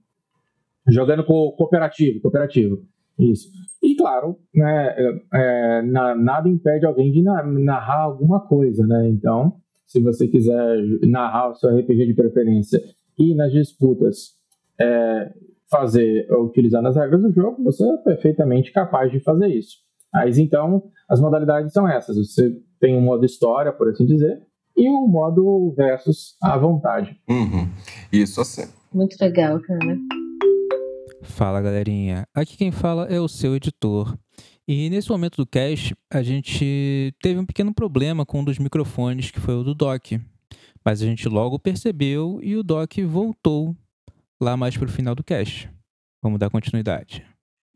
Jogando co cooperativo, cooperativo. Isso. E claro, né, é, é na, nada impede alguém de narrar alguma coisa, né? Então, se você quiser narrar o seu RPG de preferência e nas disputas é, fazer, utilizar as regras do jogo, você é perfeitamente capaz de fazer isso. Mas então, as modalidades são essas. Você tem um modo história, por assim dizer, e um modo versus à vontade. Uhum. Isso assim. Muito legal, cara. Fala galerinha, aqui quem fala é o seu editor. E nesse momento do cast, a gente teve um pequeno problema com um dos microfones, que foi o do Doc. Mas a gente logo percebeu e o Doc voltou lá mais para o final do cast. Vamos dar continuidade.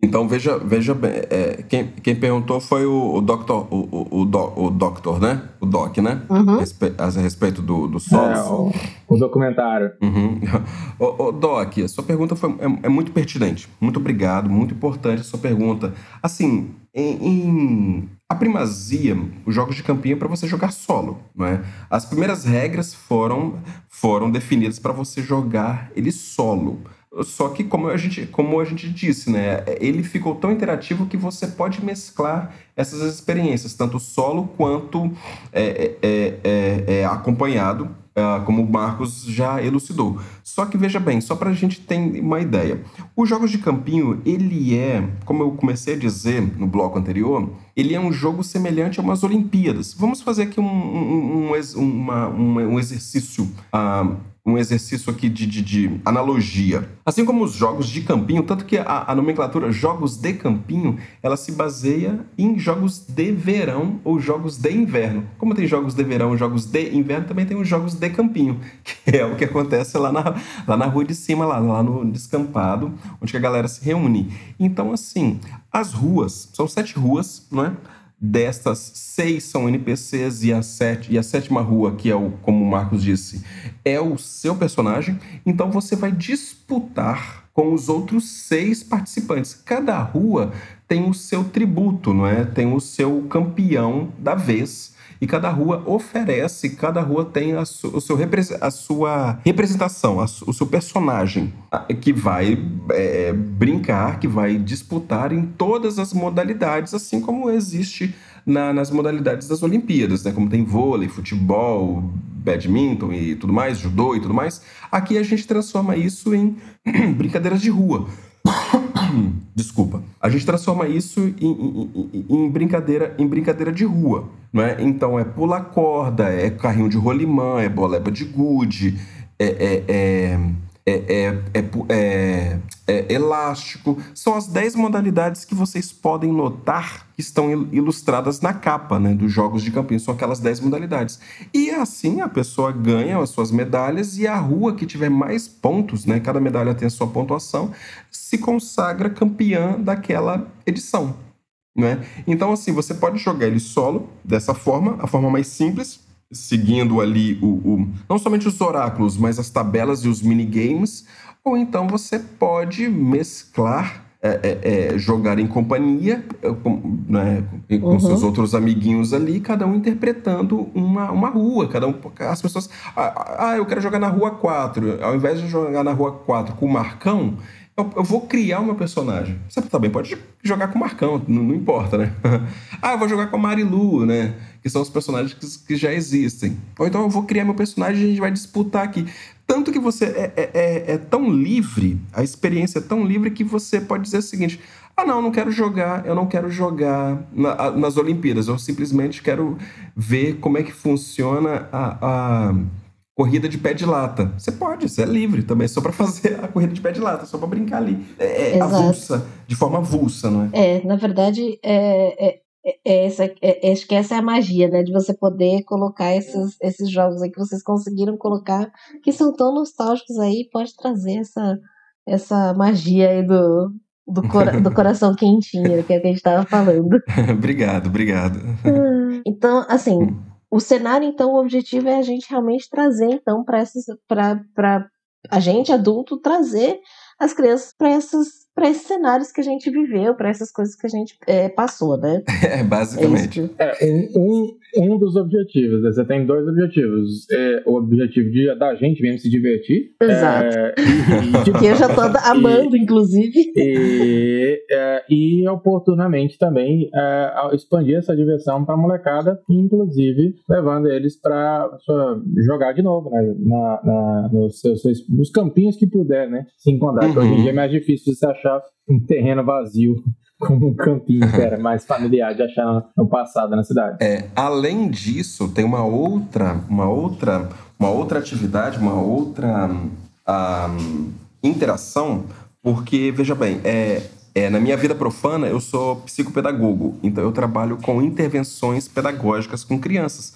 Então veja, veja bem, é, quem, quem perguntou foi o, o Doctor, o, o, o, do, o Doctor, né? O Doc, né? Uhum. Respe, a respeito do, do Solos. É, o, o, documentário. Uhum. <laughs> o, o, Doc, a sua pergunta foi, é, é, muito pertinente. Muito obrigado, muito importante a sua pergunta. Assim, em, em a primazia, os jogos de campinho é para você jogar solo, não é? As primeiras regras foram, foram definidas para você jogar ele solo. Só que, como a, gente, como a gente disse, né, ele ficou tão interativo que você pode mesclar essas experiências, tanto solo quanto é, é, é, é acompanhado, ah, como o Marcos já elucidou. Só que veja bem, só para a gente ter uma ideia, os jogos de campinho, ele é, como eu comecei a dizer no bloco anterior, ele é um jogo semelhante a umas Olimpíadas. Vamos fazer aqui um, um, um, uma, um exercício uh, um exercício aqui de, de, de, analogia. Assim como os jogos de campinho, tanto que a, a, nomenclatura jogos de campinho, ela se baseia em jogos de verão ou jogos de inverno. Como tem jogos de verão, jogos de inverno, também tem os jogos de campinho, <laughs> que é o que acontece lá na, lá na rua de cima, lá, lá no descampado, onde a galera se reúne. Então, assim, as ruas, são sete ruas, não é? Destas, seis são NPCs e a, sete, e a sétima rua, que é o, como o Marcos disse, é o seu personagem. Então você vai disputar com os outros seis participantes. Cada rua tem o seu tributo, não é? Tem o seu campeão da vez e cada rua oferece, cada rua tem a, su, o seu, a sua representação, a, o seu personagem, que vai é, brincar, que vai disputar em todas as modalidades, assim como existe na, nas modalidades das Olimpíadas, né? como tem vôlei, futebol, badminton e tudo mais, judô e tudo mais. Aqui a gente transforma isso em <clears throat> brincadeiras de rua. Desculpa. A gente transforma isso em, em, em, brincadeira, em brincadeira de rua. Não é? Então é pular corda, é carrinho de rolimã, é boleba de gude, é, é, é é, é, é, é, elástico. São as 10 modalidades que vocês podem notar que estão ilustradas na capa né, dos jogos de campinho. São aquelas 10 modalidades. E assim a pessoa ganha as suas medalhas e a rua que tiver mais pontos, né, cada medalha tem a sua pontuação, se consagra campeã daquela edição. Né? Então, assim, você pode jogar ele solo, dessa forma, a forma mais simples, seguindo ali o, o, não somente os oráculos, mas as tabelas e os minigames, ou então você pode mesclar, é, é, é, jogar em companhia, é, com, né, com uhum. seus outros amiguinhos ali, cada um interpretando uma, uma rua, cada um, as pessoas, ah, ah, eu quero jogar na rua 4, ao invés de jogar na rua 4 com o Marcão, eu, eu vou criar uma personagem. Você também pode jogar com o Marcão, não, não importa, né? <laughs> ah, eu vou jogar com a Marilu, né? Que são os personagens que, que, já existem. Ou então eu vou criar meu personagem e a gente vai disputar aqui. Tanto que você é, é, é, é tão livre, a experiência é tão livre que você pode dizer o seguinte: ah, não, não quero jogar, eu não quero jogar na, nas Olimpíadas, eu simplesmente quero ver como é que funciona a, a corrida de pé de lata. Você pode, você é livre também, só para <laughs> fazer a corrida de pé de lata, só para brincar ali. É, é avulsa, de forma avulsa, não é? É, na verdade, é, é, é essa, é, acho que essa é a magia, né? De você poder colocar esses, esses jogos aí que vocês conseguiram colocar, que são tão nostálgicos aí, pode trazer essa, essa magia aí do, do, cora <laughs> do coração quentinho, que é o que a gente estava falando. <laughs> obrigado, obrigado. Então, assim, hum. O cenário, então, o objetivo é a gente realmente trazer, então, para para a gente adulto trazer as crianças para esses, esses cenários que a gente viveu, para essas coisas que a gente é, passou, né? <laughs> É, basicamente. É, é um, um dos objetivos, né? você tem dois objetivos. É, o objetivo de, da gente mesmo se divertir. Exato. É, e, <laughs> que eu já tô <laughs> amando, e, inclusive. E, é, e oportunamente também é, expandir essa diversão para a molecada, inclusive levando eles para jogar de novo, né? Na, na, nos, seus, nos campinhos que puder, né? Se encontrar. Uhum. Hoje em dia é mais difícil você achar um terreno vazio como um campinho que <laughs> era mais familiar de achar no passado na cidade. É, além disso, tem uma outra, uma outra, uma outra atividade, uma outra um, interação, porque veja bem, é, é, na minha vida profana eu sou psicopedagogo, então eu trabalho com intervenções pedagógicas com crianças.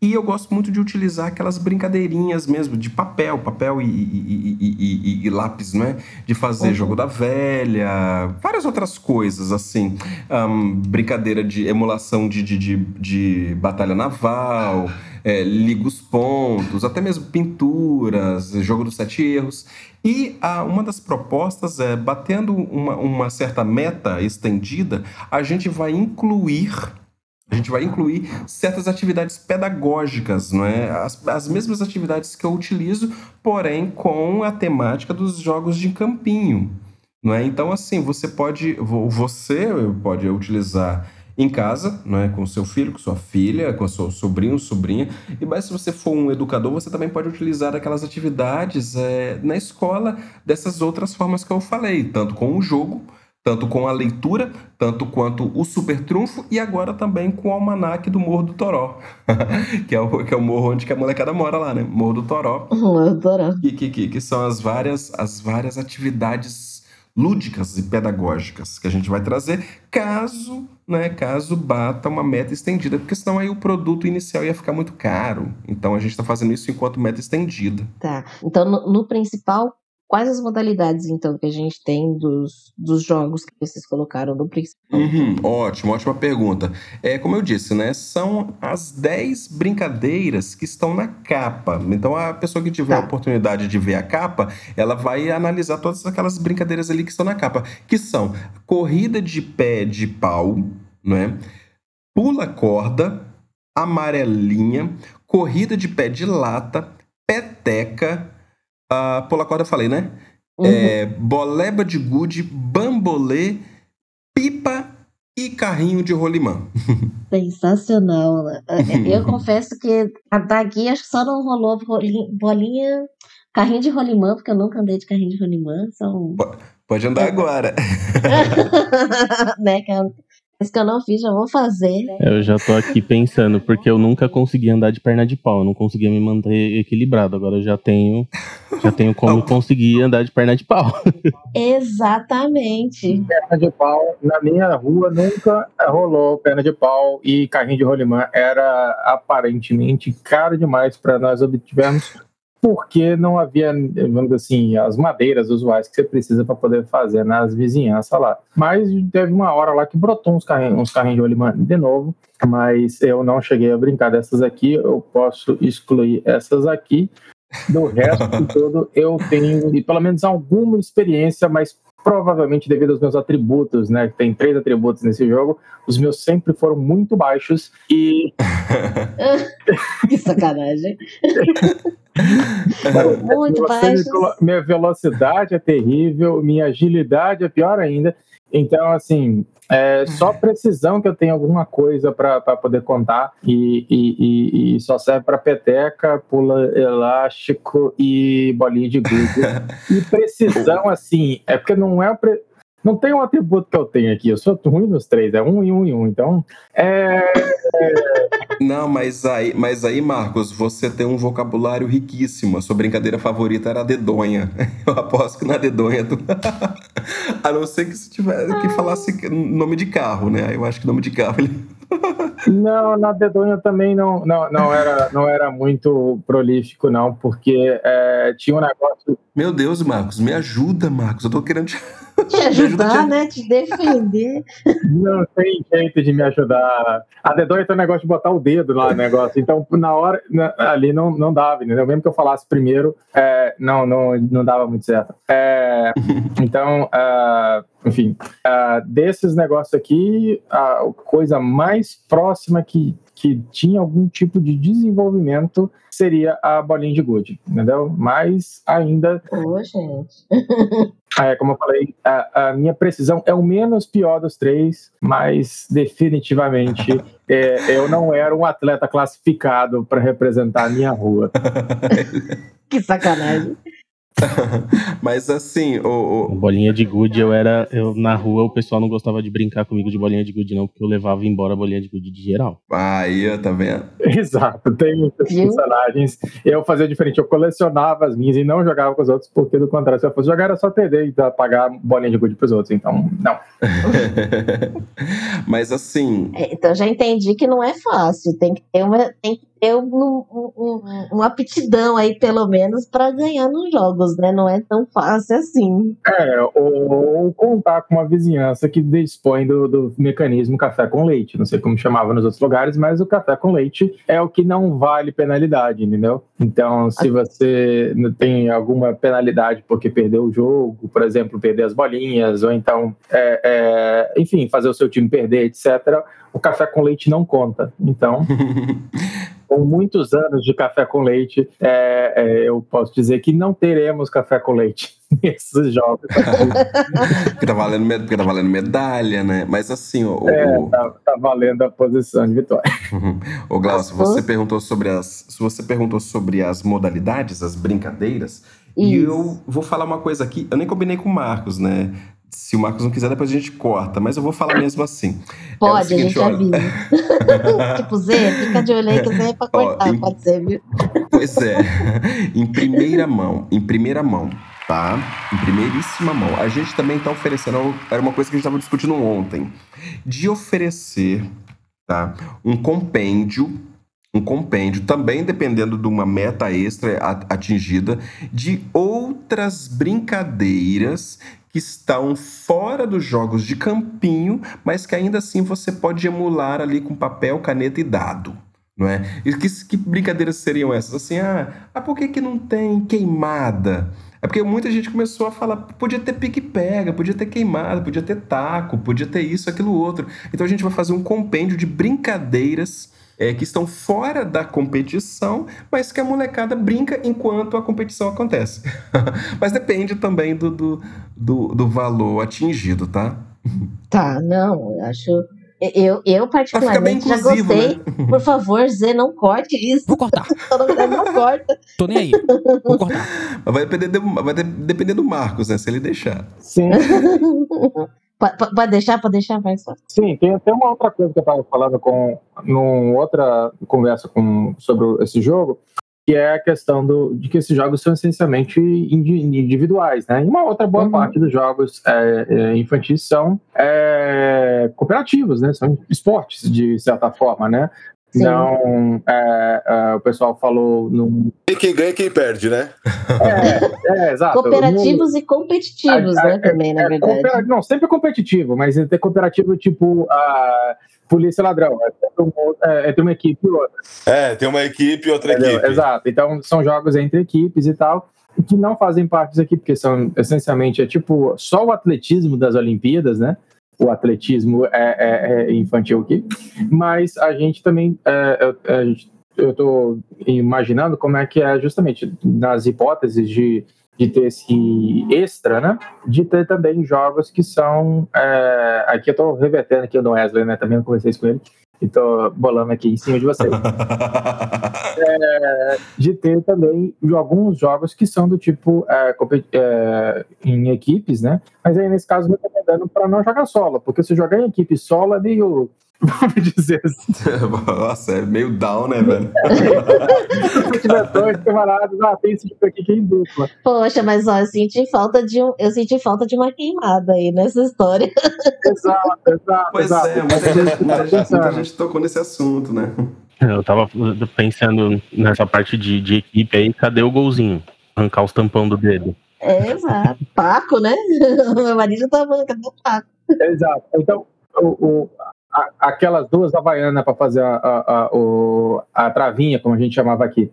E eu gosto muito de utilizar aquelas brincadeirinhas mesmo, de papel, papel e, e, e, e lápis, né? De fazer uhum. jogo da velha, várias outras coisas, assim. Um, brincadeira de emulação de, de, de, de batalha naval, é, liga os pontos, até mesmo pinturas, jogo dos sete erros. E a, uma das propostas é, batendo uma, uma certa meta estendida, a gente vai incluir a gente vai incluir certas atividades pedagógicas, não é? As, as mesmas atividades que eu utilizo, porém com a temática dos jogos de campinho, não é? Então, assim, você pode, você pode utilizar em casa, não é? com seu filho, com sua filha, com seu sobrinho, sobrinha. E mas se você for um educador, você também pode utilizar aquelas atividades é, na escola dessas outras formas que eu falei, tanto com o jogo tanto com a leitura, tanto quanto o Super Trunfo e agora também com o Almanac do Morro do Toró, <laughs> que, é o, que é o morro onde que a molecada mora lá, né? Morro do Toró. Morro do Toró. Que, que, que, que são as várias, as várias atividades lúdicas e pedagógicas que a gente vai trazer, caso, né, caso bata uma meta estendida, porque senão aí o produto inicial ia ficar muito caro. Então a gente está fazendo isso enquanto meta estendida. Tá. Então no, no principal Quais as modalidades, então, que a gente tem dos, dos jogos que vocês colocaram no principal? Uhum, ótimo, ótima pergunta. É, como eu disse, né? São as 10 brincadeiras que estão na capa. Então, a pessoa que tiver tá. a oportunidade de ver a capa, ela vai analisar todas aquelas brincadeiras ali que estão na capa. Que são corrida de pé de pau, né? Pula corda, amarelinha, corrida de pé de lata, peteca a pula corda eu falei, né? Uhum. É, boleba de gude, bambolê, pipa e carrinho de rolimã. <laughs> Sensacional. Né? É, é, eu <laughs> confesso que a daqui acho que só não rolou bolinha, carrinho de rolimã, porque eu nunca andei de carrinho de rolimã. São... Pode andar agora. <laughs> né, que é mas que eu não fiz, já vou fazer. Né? Eu já tô aqui pensando, porque eu nunca consegui andar de perna de pau, eu não conseguia me manter equilibrado. Agora eu já tenho, já tenho como conseguir andar de perna de pau. Exatamente. Perna de pau, na minha rua nunca rolou perna de pau e carrinho de rolimã era aparentemente caro demais para nós obtivermos porque não havia, vamos dizer assim, as madeiras usuais que você precisa para poder fazer nas vizinhanças lá. Mas teve uma hora lá que brotou uns carrinhos, uns carrinhos de olimã de novo, mas eu não cheguei a brincar dessas aqui, eu posso excluir essas aqui. Do resto de <laughs> tudo, eu tenho, e pelo menos alguma experiência, mas provavelmente devido aos meus atributos, né? Tem três atributos nesse jogo, os meus sempre foram muito baixos e. <laughs> que sacanagem. muito baixos. Minha velocidade é terrível, minha agilidade é pior ainda. Então, assim, é só precisão que eu tenho alguma coisa para poder contar e, e, e, e só serve para peteca, pula elástico e bolinha de gude. <laughs> e precisão, assim, é porque não é. Pre... Não tem um atributo que eu tenho aqui, eu sou ruim nos três, é um e um e um. Então, é. Não, mas aí, mas aí, Marcos, você tem um vocabulário riquíssimo. A sua brincadeira favorita era a dedonha. <laughs> Eu aposto que na dedonha. Tu... <laughs> a não ser que se tiver que falasse nome de carro, né? Eu acho que nome de carro ele. <laughs> Não, na dedonha também não, não, não, era, não era muito prolífico, não, porque é, tinha um negócio. Meu Deus, Marcos, me ajuda, Marcos. Eu tô querendo te, te ajudar, te... né? Te defender. Não tem jeito de me ajudar. A dedonha tem um negócio de botar o dedo lá no negócio. Então, na hora, ali não, não dava, entendeu? Mesmo que eu falasse primeiro, é, não, não, não dava muito certo. É, <laughs> então, uh, enfim, uh, desses negócios aqui, a coisa mais próxima que, que tinha algum tipo de desenvolvimento seria a bolinha de gude, entendeu? Mas ainda. Ô, gente. <laughs> é, como eu falei, a, a, minha precisão é o menos pior dos três, mas definitivamente <laughs> é, eu não era um atleta classificado para representar a minha rua. <laughs> que sacanagem. <laughs> Mas assim, o, o... Bolinha de gude, eu era. Eu, na rua o pessoal não gostava de brincar comigo de bolinha de gude, não, porque eu levava embora a bolinha de gude de geral. Aí, tá vendo? <laughs> Exato, tem muitos personagens. Eu fazia diferente, eu colecionava as minhas e não jogava com os outros, porque do contrário, se eu fosse jogar era só perder e pagar bolinha de gude pros outros, então, não. <laughs> Mas assim. É, então já entendi que não é fácil, tem que ter uma. Tem que ter um, um, uma aptidão aí, pelo menos, para ganhar nos jogos, né? Não é tão fácil assim. É, ou, ou contar com uma vizinhança que dispõe do, do, mecanismo café com leite. Não sei como chamava nos outros lugares, mas o café com leite é o que não vale penalidade, entendeu? Então, se você tem alguma penalidade porque perdeu o jogo, por exemplo, perder as bolinhas, ou então, é, é, enfim, fazer o seu time perder, etc., o café com leite não conta. Então. <laughs> com muitos anos de café com leite, é, é, eu posso dizer que não teremos café com leite <laughs> nesses jogos. <laughs> porque, tá valendo, porque tá valendo medalha, né? Mas assim, o, é, o... Tá, tá, valendo a posição de vitória. <laughs> Ô Glaucio, você perguntou sobre as. Você perguntou sobre as modalidades, as brincadeiras. Isso. E eu vou falar uma coisa aqui, eu nem combinei com o Marcos, né? Se o Marcos não quiser, depois a gente corta, mas eu vou falar mesmo assim. Pode, é seguinte, a gente avisa. <laughs> tipo, Zé, fica de olho aí que Zé é pra cortar, Ó, em... pode ser, viu? Pois é. <laughs> em primeira mão, em primeira mão, tá? Em primeiríssima mão. A gente também tá oferecendo, era uma coisa que a gente estava discutindo ontem, de oferecer, tá? Um compêndio um compêndio, também dependendo de uma meta extra atingida, de outras brincadeiras que estão fora dos jogos de campinho, mas que ainda assim você pode emular ali com papel, caneta e dado. Não é? E que, que brincadeiras seriam essas? Assim, ah, ah, por que, que não tem queimada? É porque muita gente começou a falar, podia ter pique-pega, podia ter queimada, podia ter taco, podia ter isso, aquilo, outro. Então a gente vai fazer um compêndio de brincadeiras é, que estão fora da competição, mas que a molecada brinca enquanto a competição acontece. <laughs> mas depende também do, do, do, do valor atingido, tá? Tá, não, acho. Eu, eu particularmente já gostei. Né? Por favor, Zé, não corte isso. Vou cortar. <laughs> não corta. Tô nem aí. Vou cortar. Vai depender do, vai depender do Marcos, né? Se ele deixar. Sim. <laughs> Pode deixar, pode deixar, vai só. Sim, tem até uma outra coisa que eu estava falando com numa outra conversa com, sobre esse jogo, que é a questão do, de que esses jogos são essencialmente individuais, né? E uma outra boa uhum. parte dos jogos é, é, infantis são é, cooperativos, né? São esportes, de certa forma, né? Então, é, é, o pessoal falou. No... E quem ganha e quem perde, né? É, é exato. Cooperativos no... e competitivos, a, a, né? Também, na é, verdade. Não, sempre competitivo, mas ter cooperativo tipo a polícia ladrão. É entre uma equipe e outra. É, tem uma equipe e outra Entendeu? equipe. Exato. Então, são jogos entre equipes e tal que não fazem parte disso aqui, porque são essencialmente é tipo só o atletismo das Olimpíadas, né? O atletismo é, é, é, infantil aqui, mas a gente também, é, eu estou imaginando como é que é justamente nas hipóteses de, de ter esse extra, né, de ter também jogos que são, é, aqui eu estou revertendo aqui o Wesley, né, também não conversei com ele, e tô bolando aqui em cima de vocês. <laughs> é, de ter também alguns jogos que são do tipo é, é, em equipes, né? Mas aí nesse caso recomendando para não jogar solo, porque se jogar em equipe solo é meio Vamos dizer assim. <laughs> Nossa, é meio down, né, velho? Dois camaradas, ah, tem esse tipo aqui que é em dupla. Poxa, mas ó, eu senti falta de um, eu senti falta de uma queimada aí nessa história. Exato, exato. Pois exato. é, muita gente, muita, gente, muita gente tocou nesse assunto, né? Eu tava pensando nessa parte de, de equipe aí, cadê o golzinho? Arrancar os tampão do dedo. É, exato. Paco, né? <laughs> Meu marido tava falando, cadê o Paco? Exato. Então, o, o, aquelas duas havaianas para fazer a, a, a, a, travinha, como a gente chamava aqui.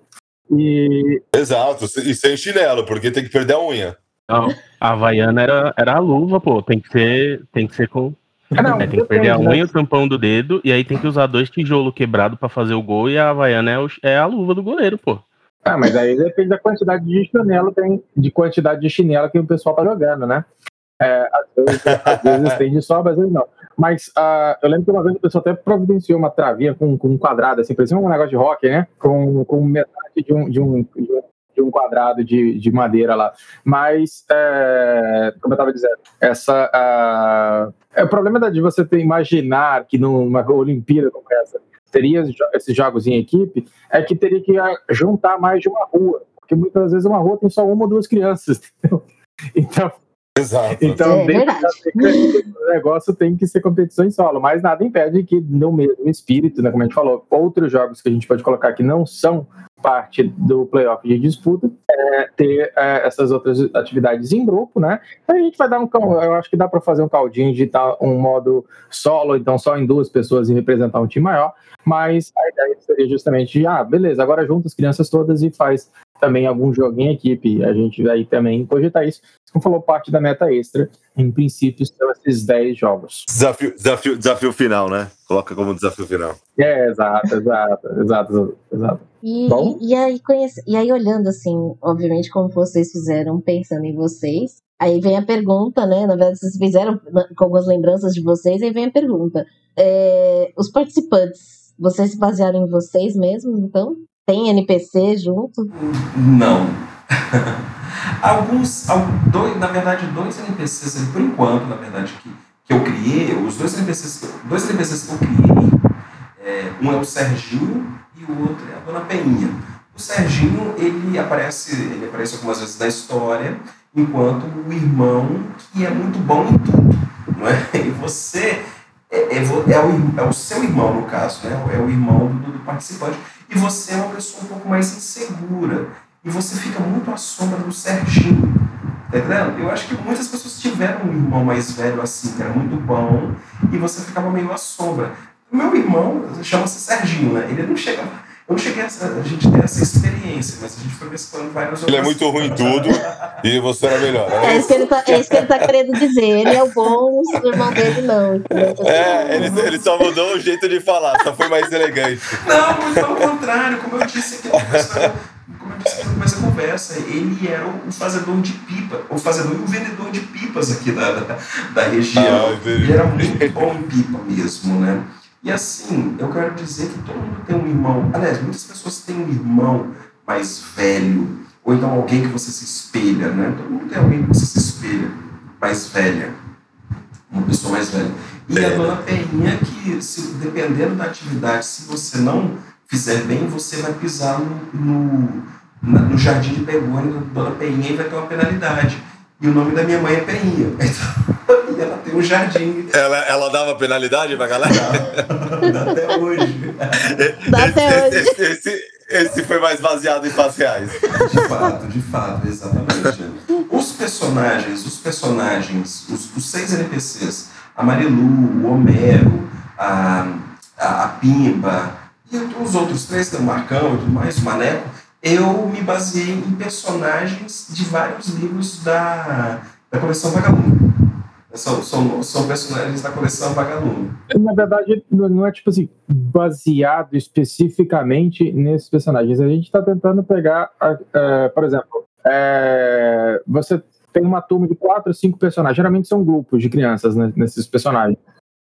E... Exato, e sem chinelo, porque tem que perder a unha. Não, a havaiana era, era a luva, pô, tem que ser, tem que ser com. Ah, não, é, tem que perder a unha e o tampão do dedo, e aí tem que usar dois tijolos quebrados para fazer o gol, e a havaiana é, o, é a luva do goleiro, pô. Ah, mas aí depende da quantidade de chinelo, tem, de quantidade de chinelo que o pessoal tá jogando, né? É, às, vezes, às vezes <laughs> tem de sobra, às vezes não. Mas uh, eu lembro que uma vez o pessoal até providenciou uma travinha com, com um quadrado, assim, parecia um negócio de rock, né? Com, com metade de um, de um, de um quadrado de, de madeira lá. Mas, é, como eu estava dizendo, essa. Uh, é, o problema de você ter, imaginar que numa Olimpíada como essa teria esses jogos em equipe é que teria que juntar mais de uma rua. Porque muitas vezes uma rua tem só uma ou duas crianças. <laughs> Entendeu? Então, Exato. Então, é, dentro o negócio tem que ser competição em solo, mas nada impede que, no mesmo espírito, né, como a gente falou, outros jogos que a gente pode colocar que não são parte do playoff de disputa, é, ter é, essas outras atividades em grupo, né? Então a gente vai dar um, eu acho que dá para fazer um caldinho de tal um modo solo, então só em duas pessoas e representar um time maior, mas a ideia seria justamente, de, ah, beleza, agora junta as crianças todas e faz também algum jogo em equipe. A gente vai também cogitar isso. Como falou, parte da meta extra, em princípio, são esses 10 jogos. Desafio, desafio, desafio final, né? Coloca como desafio final. É, exato, exato, exato, exato. E, Bom? e, aí conhece, e aí, olhando assim, obviamente, como vocês fizeram, pensando em vocês, aí vem a pergunta, né? Na verdade, vocês fizeram com algumas lembranças de vocês, aí vem a pergunta. É, os participantes, vocês se basearam em vocês mesmos, então? Tem NPC junto? Não. <laughs> Alguns, dois, na verdade, dois NPCs, por enquanto, na verdade, que, que eu criei, os dois NPCs, dois NPCs que eu criei, é, um é o Serginho e o outro é a Dona Peninha. O Serginho, ele aparece, ele aparece algumas vezes na história, enquanto o irmão que é muito bom em tudo, não é? <laughs> E você é, é, é, o, é o seu irmão, no caso, né? É o irmão do, do participante. E você é uma pessoa um pouco mais insegura. E você fica muito à sombra do Serginho. Tá entendendo? Eu acho que muitas pessoas tiveram um irmão mais velho assim, que era muito bom, e você ficava meio à sombra. Meu irmão chama-se Serginho, né? Ele não chega eu não cheguei a, a gente ter essa experiência, mas a gente foi mesclando várias outras Ele é muito ruim em tudo e você era melhor. É, é, isso que ele tá, é isso que ele tá querendo dizer. Ele é o bom, o irmão dele não. É, ele, ele só mudou o jeito de falar, só foi mais elegante. Não, muito pelo contrário, como eu disse aqui como eu disse no começo da conversa, ele era o fazedor de pipa, o fazedor e o vendedor de pipas aqui da, da, da região. Ah, ele era muito bom em pipa mesmo, né? E assim, eu quero dizer que todo mundo tem um irmão. Aliás, muitas pessoas têm um irmão mais velho, ou então alguém que você se espelha, né? Todo mundo tem alguém que você se espelha, mais velha, uma pessoa mais velha. E é. a dona Peninha, que se, dependendo da atividade, se você não fizer bem, você vai pisar no, no, no jardim de Pegônia da dona Peninha e vai ter uma penalidade. E o nome da minha mãe é Peninha. <laughs> Então, um jardim. Ela, ela dava penalidade pra galera? Dá, dá até hoje. Dá até hoje. Esse, esse, esse, foi mais baseado em fatos reais. De fato, de fato, exatamente. Os personagens, os personagens, os, os seis NPCs, a Marilu, o Homero, a, a, a Pimba e os outros três, tem o Marcão e tudo mais, o Maneco, eu me baseei em personagens de vários livros da, da coleção Vagalume. São, são, são personagens da coleção Vagalume. Na verdade, não é tipo assim, baseado especificamente nesses personagens. A gente está tentando pegar, uh, por exemplo, uh, você tem uma turma de quatro, cinco personagens. Geralmente são grupos de crianças né, nesses personagens.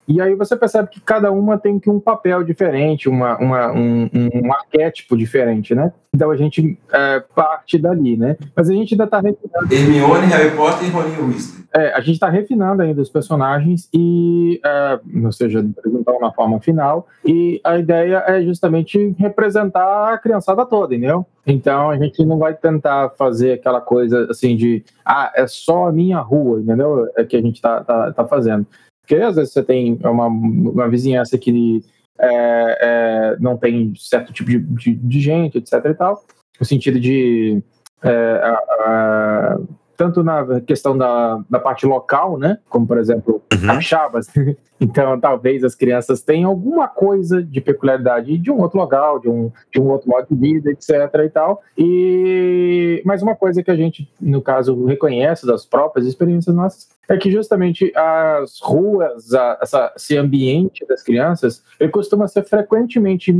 E aí você percebe que cada uma tem um papel diferente, uma, uma um, um, arquétipo diferente, né? Então a gente é, parte dali, né? Mas a gente ainda está refinando. Hermione, Harry Potter e Rony Weasley. É, a gente está refinando ainda os personagens e, é, ou seja, apresentar uma forma final. E a ideia é justamente representar a criançada toda, entendeu? Então a gente não vai tentar fazer aquela coisa assim de ah, é só a minha rua, entendeu? É que a gente está tá, tá fazendo. Porque às vezes você tem uma, uma vizinhança que é, é, não tem certo tipo de, de, de, gente, etc e tal, no sentido de é, a, a, tanto na questão da, da parte local, né? Como, por exemplo, uhum. capixabas. <laughs> então, talvez as crianças tenham alguma coisa de peculiaridade de um outro local, de um, de um outro modo de vida, etc. e tal. E... Mas uma coisa que a gente, no caso, reconhece das próprias experiências nossas é que justamente as ruas, a, essa, esse ambiente das crianças, ele costuma ser frequentemente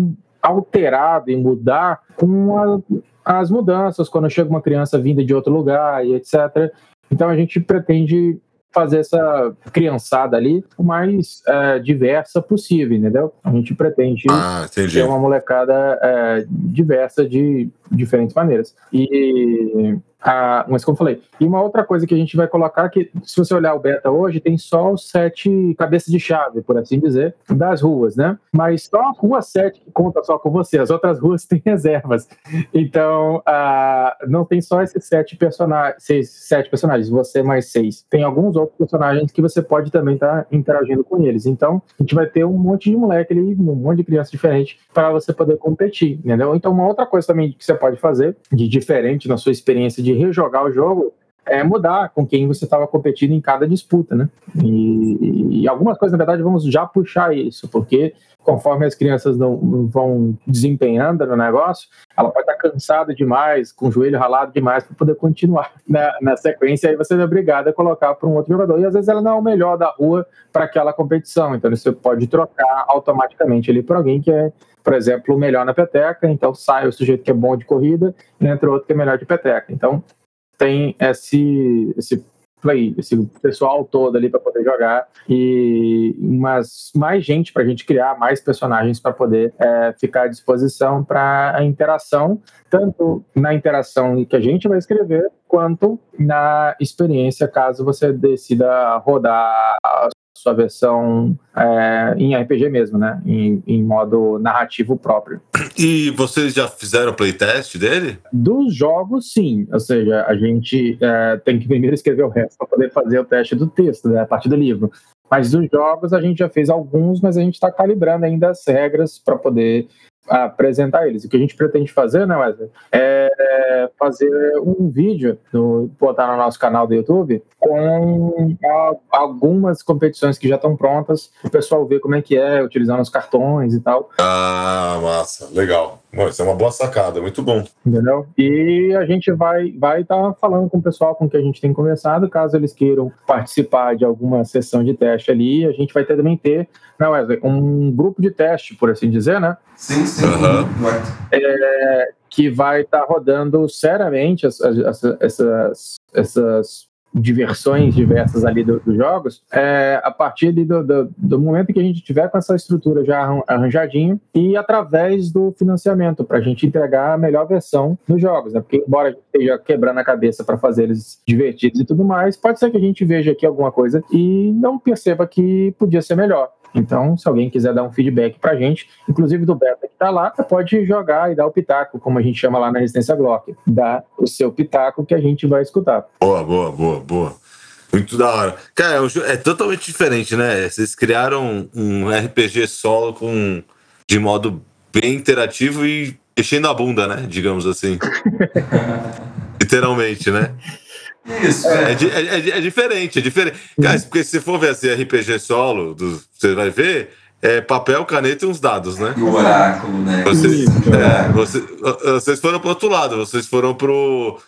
alterado e mudar com a, as mudanças quando chega uma criança vinda de outro lugar e etc. Então a gente pretende fazer essa criançada ali o mais é, diversa possível, entendeu? A gente pretende ah, ter uma molecada é, diversa de diferentes maneiras. E ah, mas como eu falei, e uma outra coisa que a gente vai colocar que, se você olhar o beta hoje, tem só os sete cabeças de chave, por assim dizer, das ruas, né? Mas só a rua 7 que conta só com você, as outras ruas <laughs> têm reservas. Então, ah, não tem só esses sete personagens, seis, sete personagens, você mais seis. Tem alguns outros personagens que você pode também estar tá interagindo com eles. Então, a gente vai ter um monte de moleque ali, um monte de criança diferente para você poder competir, entendeu? Então, uma outra coisa também que você pode fazer de diferente na sua experiência de rejogar o jogo é mudar com quem você estava competindo em cada disputa, né? E, e, algumas coisas, na verdade, vamos já puxar isso, porque conforme as crianças não vão desempenhando no negócio, ela pode estar cansada demais, com o joelho ralado demais para poder continuar na, na sequência, aí você é obrigado a colocar para um outro jogador. E às vezes ela não é o melhor da rua para aquela competição, então você pode trocar automaticamente ali por alguém que é por exemplo, o melhor na peteca, então sai o sujeito que é bom de corrida e entra outro que é melhor de peteca. Então tem esse, esse play, esse pessoal todo ali para poder jogar e umas, mais gente para a gente criar, mais personagens para poder é, ficar à disposição para a interação, tanto na interação que a gente vai escrever, quanto na experiência, caso você decida rodar sua versão é, em RPG mesmo, né? Em, em, modo narrativo próprio. E vocês já fizeram playtest dele? Dos jogos, sim. Ou seja, a gente é, tem que primeiro escrever o resto para poder fazer o teste do texto, né? A partir do livro. Mas dos jogos a gente já fez alguns, mas a gente está calibrando ainda as regras para poder apresentar eles. O que a gente pretende fazer, né, Wesley, é fazer um vídeo, no, botar no nosso canal do YouTube, com algumas competições que já estão prontas, o pessoal ver como é que é, utilizando os cartões e tal. Ah, massa, legal. Bom, isso é uma boa sacada, muito bom. Entendeu? E a gente vai vai estar tá falando com o pessoal com que a gente tem conversado, caso eles queiram participar de alguma sessão de teste ali, a gente vai ter, também ter, né, Wesley, um grupo de teste, por assim dizer, né? Sim, sim. Uhum. É, que vai estar tá rodando seriamente essas, essas, diversões diversas ali dos do jogos, é, a partir do, do, do, momento que a gente tiver com essa estrutura já arranjadinha e através do financiamento, para a gente entregar a melhor versão dos jogos, né? Porque embora a gente esteja quebrando a cabeça para fazer eles divertidos e tudo mais, pode ser que a gente veja aqui alguma coisa e não perceba que podia ser melhor. Então, se alguém quiser dar um feedback pra gente, inclusive do Beta que tá lá, você pode jogar e dar o pitaco, como a gente chama lá na Resistência Glock. Dá o seu pitaco que a gente vai escutar. Boa, boa, boa, boa. Muito da hora. Cara, é, é totalmente diferente, né? Vocês criaram um RPG solo com de modo bem interativo e mexendo a bunda, né? Digamos assim. <laughs> Literalmente, né? Isso. É, é, é, é, diferente, é diferente. Cara, porque se for ver assim, RPG solo, do, você vai ver, é papel, caneta e uns dados, né? E o oráculo, né? Vocês, é, vocês, vocês foram pro outro lado, vocês foram pro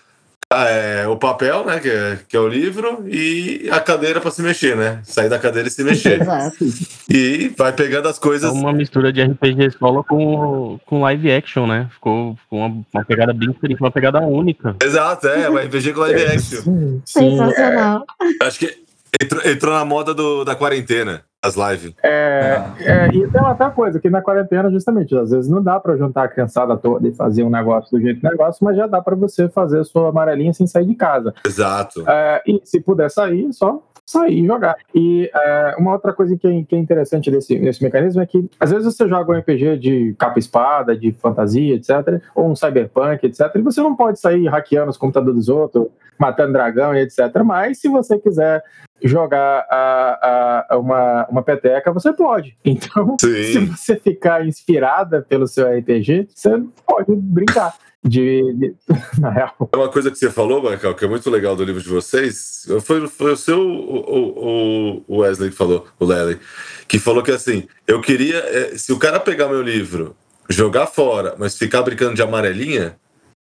é, o papel, né, que é, que é o livro, e a cadeira para se mexer, né? Sair da cadeira e se mexer. <laughs> Exato. E vai pegando as coisas. É uma mistura de RPG solo com, com live action, né? Ficou, ficou uma, uma pegada bem diferente, uma pegada única. Exato, é, um RPG com live <laughs> action. Sim, Sensacional. Acho que entrou, entrou na moda do, da quarentena as lives. É, é, e tem outra coisa, que na quarentena, justamente, às vezes não dá para juntar a criançada toda e fazer um negócio do jeito do negócio, mas já dá para você fazer a sua amarelinha sem sair de casa. Exato. É, e se puder sair, só sair e jogar. E é, uma outra coisa que é, que é interessante desse, desse mecanismo é que às vezes você joga um RPG de capa espada, de fantasia, etc., ou um cyberpunk, etc., e você não pode sair hackeando os computadores dos outros, matando dragão e etc. Mas se você quiser jogar a, a, uma, uma peteca, você pode. <laughs> Então, Sim. se você ficar inspirada pelo seu RPG, você pode brincar. De, de, <laughs> na real. É uma coisa que você falou, Marcal, que é muito legal do livro de vocês. Foi, foi o seu o, o, Wesley que falou, o Lely, que falou que assim, eu queria. É, se o cara pegar meu livro, jogar fora, mas ficar brincando de amarelinha,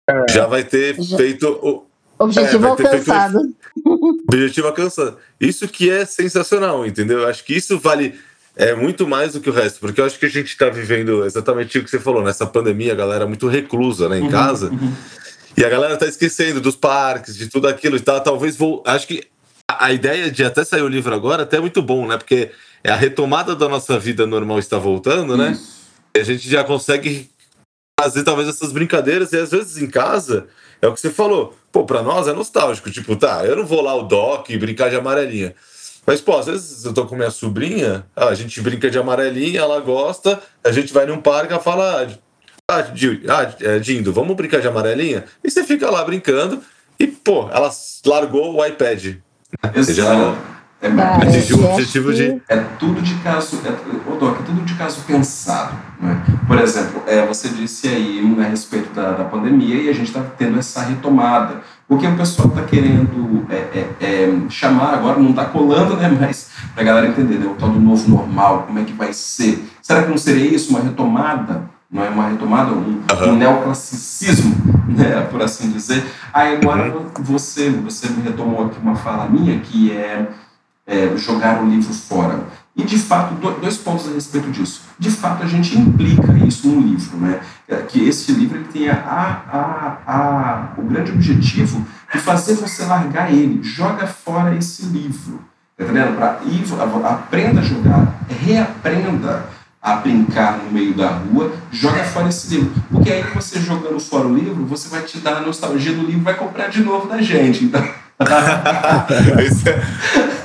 é. já vai ter já. feito o, Objetivo é, alcançado. Objetivo alcançado. Isso que é sensacional, entendeu? Eu acho que isso vale é muito mais do que o resto, porque eu acho que a gente está vivendo exatamente o que você falou, nessa pandemia, a galera muito reclusa né, em uhum, casa. Uhum. E a galera tá esquecendo dos parques, de tudo aquilo e tal. Talvez vou. Acho que a, ideia de até sair o livro agora até é muito bom, né? Porque é a retomada da nossa vida normal está voltando, né? E a gente já consegue fazer talvez essas brincadeiras e às vezes em casa é o que você falou. Pô, pra nós é nostálgico. Tipo, tá, eu não vou lá o doc brincar de amarelinha. Mas, pô, às vezes eu tô com minha sobrinha, a gente brinca de amarelinha, ela gosta, a gente vai num parque e fala, ah, ah, Dindo, vamos brincar de amarelinha? E você fica lá brincando e, pô, ela largou o iPad. Exato. É, o objetivo de. É tudo de caso. É, ô, Doc, é tudo de caso pensado. Né? Por exemplo, é, você disse aí né, a respeito da, da pandemia e a gente está tendo essa retomada. Porque o pessoal está querendo é, é, é, chamar agora, não está colando, né? Mas para a galera entender, né, o tal do novo normal, como é que vai ser. Será que não seria isso uma retomada? Não é uma retomada, um, uhum. um neoclassicismo, né, por assim dizer. Aí agora uhum. você, você me retomou aqui uma fala minha que é é, jogar o livro fora. E, de fato, dois pontos a respeito disso. De fato, a gente implica isso no livro, né? É, que esse livro ele tem a, a, a, o grande objetivo e fazer você largar ele. Joga fora esse livro. Tá entendendo? Ir, aprenda a jogar, reaprenda a brincar no meio da rua, joga fora esse livro. Porque aí você jogando fora o livro, você vai te dar a nostalgia do livro vai comprar de novo da gente. Então... <laughs> Isso é...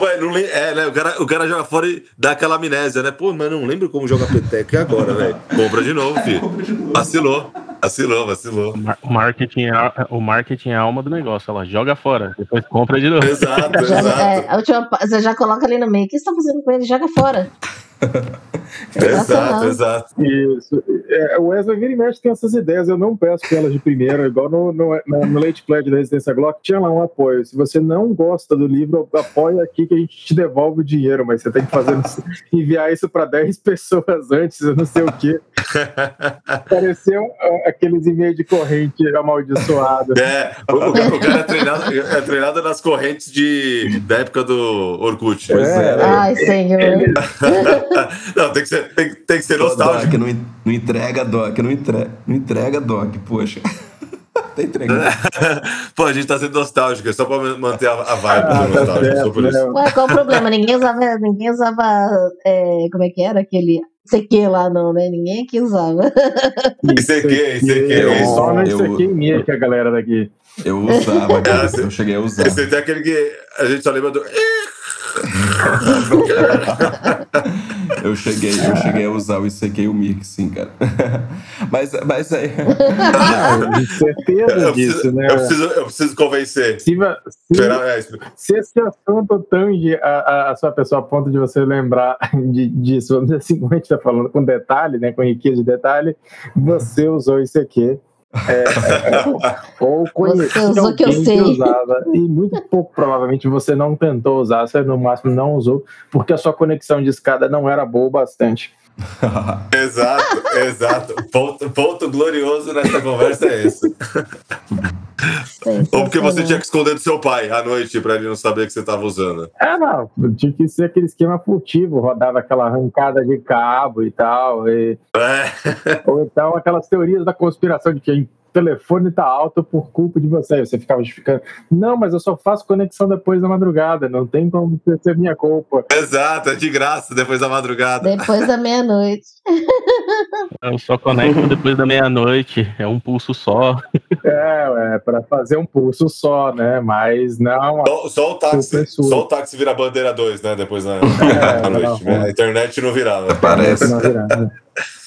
Não. É, né? O cara, o cara joga fora e dá aquela amnésia, né? Pô, mas não lembro como joga peteca. Agora, velho? Compra de novo, filho. Compra de novo. Vacilou. Vacilou, vacilou. O marketing, é, o marketing é a alma do negócio. Ela joga fora, depois compra de novo. Exato, Já- <laughs> exato. é, a última, você já coloca ali no meio. O que você tá fazendo com ele? Joga fora. Exato, Sensacional. exato. Isso. É, o Wesley vira e mexe tem essas ideias. Eu não peço pra elas de primeira, igual no, no, no, no Late Pledge da Resistência Glock, tinha lá um apoio. Se você não gosta do livro, apoia aqui que a gente te devolve o dinheiro, mas você tem que fazer <laughs> enviar isso para 10 pessoas antes, eu não sei o quê. <laughs> Pareceu ah, aqueles e-mails de corrente amaldiçoado. É, o, o cara- o cara é treinado, é treinado nas correntes de, da época do Orkut. Pois é, né? Ai, senhor. <laughs> <laughs> Não, tem que ser, tem, tem que ser Doc, nostálgico. não, en- não entrega, Doc, não entrega, não entrega, Doc, poxa. <laughs> tá entregando. <laughs> Pô, a gente tá sendo nostálgico, é só pra manter a, a vibe Ah, do tá nostálgico. só por certo, isso. né? Ué, qual o problema? Ninguém usava, ninguém usava é, como é que era? Aquele CQ lá, não, né? Ninguém aqui usava. Isso aqui, isso aqui. Eu, só no Eu- aqui minha que a galera daqui. Eu usava, cara, Ah, sim. eu cheguei a usar. Esse tem aquele que a gente só lembra do. Eu cheguei, eu cheguei a usar o ICQ e o Mic, sim, cara. <laughs> Mas, mas aí. Não, de certeza Eu disso, preciso, né? eu preciso, eu preciso convencer. Se, se- é, se esse assunto tange a, a- a sua pessoa a ponto de você lembrar <laughs> de, disso, vamos <laughs> dizer assim, como a gente está falando, com detalhe, né, com riqueza de detalhe, você usou isso aqui. É, é, ou conhecia usou que eu sei. usava e muito pouco provavelmente você não tentou usar, você no máximo não usou porque a sua conexão de escada não era boa o bastante. <laughs> Exato, exato. Ponto, ponto glorioso nessa conversa é esse. Ou porque você tinha que esconder do seu pai à noite pra ele não saber que você tava usando. Ah, não, tinha que ser aquele esquema furtivo, rodava aquela arrancada de cabo e tal, e- É. ou então aquelas teorias da conspiração de que o telefone tá alto por culpa de você. Você ficava justificando, não, mas eu só faço conexão depois da madrugada, não tem como ser minha culpa. Exato, é de graça depois da madrugada. Depois da meia-noite. <laughs> Eu só conecto depois da meia-noite. É um pulso só. É, é para fazer um pulso só, né? Mas não. Só, só o táxi, é só o táxi vira bandeira 2, né? Depois da, <laughs> É, da noite. não, não. A internet não virava. Parece. não virar, né? <laughs>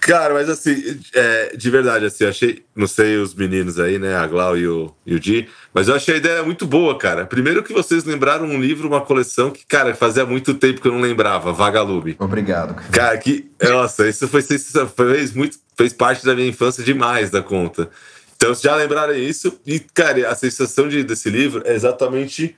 Cara, mas assim, é, de verdade, assim, eu achei, não sei os meninos aí, né, a Glau e o, e o Di, mas eu achei a ideia muito boa, cara. Primeiro que vocês lembraram um livro, uma coleção que, cara, fazia muito tempo que eu não lembrava, Vagalume. Obrigado, cara. Cara, que, nossa, isso foi sensacional, fez, muito, fez parte da minha infância demais da conta. Então, vocês já lembraram isso, e, cara, a sensação de, desse livro é exatamente.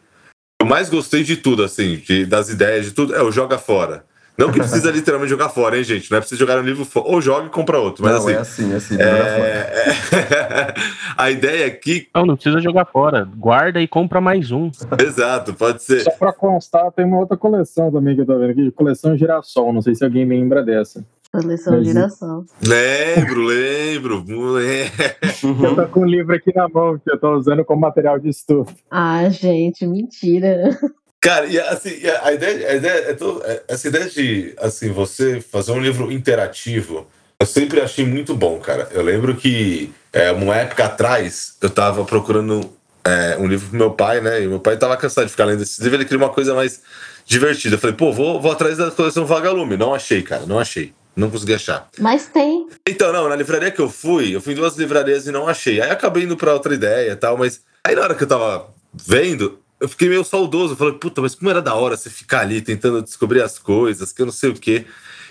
Eu mais gostei de tudo, assim, de- das ideias, de tudo, é o joga fora. Não que precisa <laughs> literalmente jogar fora, hein, gente? Não é preciso jogar um livro fora. Ou joga e compra outro. Mas não, assim, é assim, é assim. é, é- <laughs> a ideia aqui, Não, não precisa jogar fora. Guarda e compra mais um. exato, pode ser. Só para constar, tem uma outra coleção também que eu tô vendo aqui, coleção Girassol. Não sei se alguém lembra dessa. Coleção Mas- girassol. Lembro, lembro. <laughs> Eu tô com o livro aqui na mão, que eu tô usando como material de estudo. Ah, gente, mentira. Cara, e assim, a ideia, a ideia é todo- é- essa ideia de assim, você fazer um livro interativo, eu sempre achei muito bom, cara. Eu lembro que é, uma época atrás eu tava procurando é, um livro pro meu pai, né? E meu pai tava cansado de ficar lendo esse livro, ele queria uma coisa mais divertida. Eu falei, pô, vou, vou atrás da coleção Vagalume. Não achei, cara, não achei. Não consegui achar. Mas tem. Então, não, na livraria que eu fui, eu fui em duas livrarias e não achei. Aí acabei indo pra outra ideia e tal, mas aí na hora que eu tava vendo, eu fiquei meio saudoso. Falei, puta, mas como era da hora você ficar ali tentando descobrir as coisas, que eu não sei o quê.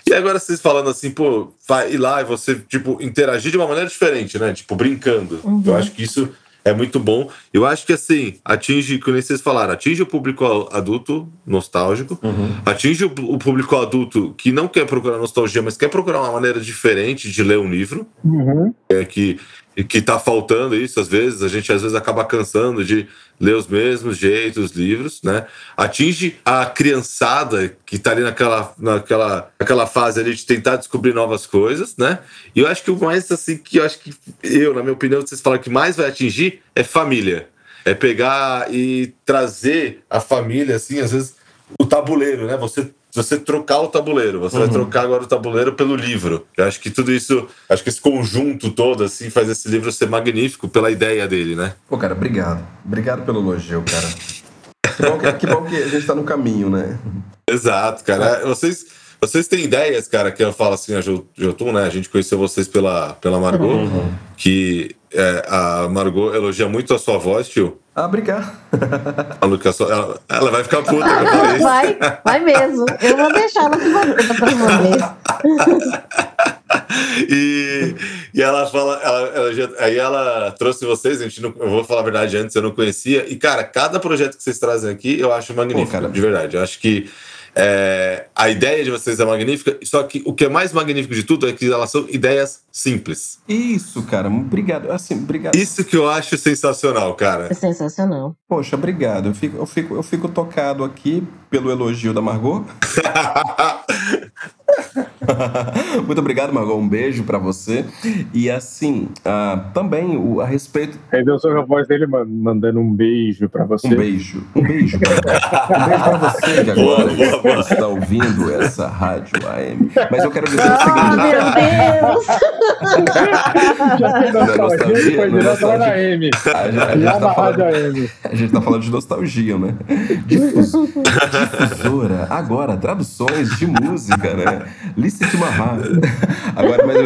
E agora vocês falando assim, pô, vai ir lá e você, tipo, interagir de uma maneira diferente, né? Tipo, brincando. Uhum. Eu acho que isso é muito bom. Eu acho que, assim, atinge, como vocês falaram, atinge o público adulto nostálgico, atinge o, o público adulto que não quer procurar nostalgia, mas quer procurar uma maneira diferente de ler um livro Uhum. é que e que tá faltando isso às vezes, a gente às vezes acaba cansando de ler os mesmos jeitos, livros, né? Atinge a criançada que tá ali naquela, naquela, naquela fase ali de tentar descobrir novas coisas, né? E eu acho que o mais assim que eu acho que eu, na minha opinião, vocês falam que mais vai atingir é família. É pegar e trazer a família, assim, às vezes, o tabuleiro, né? Você você trocar o tabuleiro, você uhum. vai trocar agora o tabuleiro pelo livro. Eu acho que tudo isso, acho que esse conjunto todo, assim, faz esse livro ser magnífico pela ideia dele, né? Pô, cara, obrigado. Obrigado pelo elogio, cara. que, bom que, que, bom que a gente tá no caminho, né? Exato, cara. Vocês, vocês têm ideias, cara, que eu falo assim, a Jotun, né? A gente conheceu vocês pela, pela Margot, uhum. que é, a Margot elogia muito a sua voz, tio. Ah, obrigado. A Lucas, ela, ela vai ficar puta que eu falei isso. Vai, vai mesmo. Eu vou deixar ela ficar puta pra vocês. <laughs> e, e ela fala, ela, ela aí ela trouxe vocês, a gente não, eu vou falar a verdade antes, eu não conhecia. E, cara, cada projeto que vocês trazem aqui eu acho magnífico, Pô, cara. de verdade. Eu acho que é, a ideia de vocês é magnífica, só que o que é mais magnífico de tudo é que elas são ideias simples. Isso, cara. Obrigado. Assim, obrigado. Isso que eu acho sensacional, cara. É sensacional. Poxa, obrigado. Eu fico, eu fico, eu fico tocado aqui pelo elogio da Margot. <laughs> <laughs> Muito obrigado, Margot. Um beijo para você. E assim, uh, também o, a respeito. Aí deu a voz dele mandando um beijo para você. Um beijo. Um beijo. Pra... um beijo para você que agora boa, boa, está ouvindo essa rádio AM. Mas eu quero dizer o seguinte. Oh, meu Deus! Já tem nostalgia, foi direto lá na AM. A gente, a gente tá falando, a gente tá falando de nostalgia, né? Difus, difusora. Agora, traduções de música, né? Licit Mahá. Agora, mas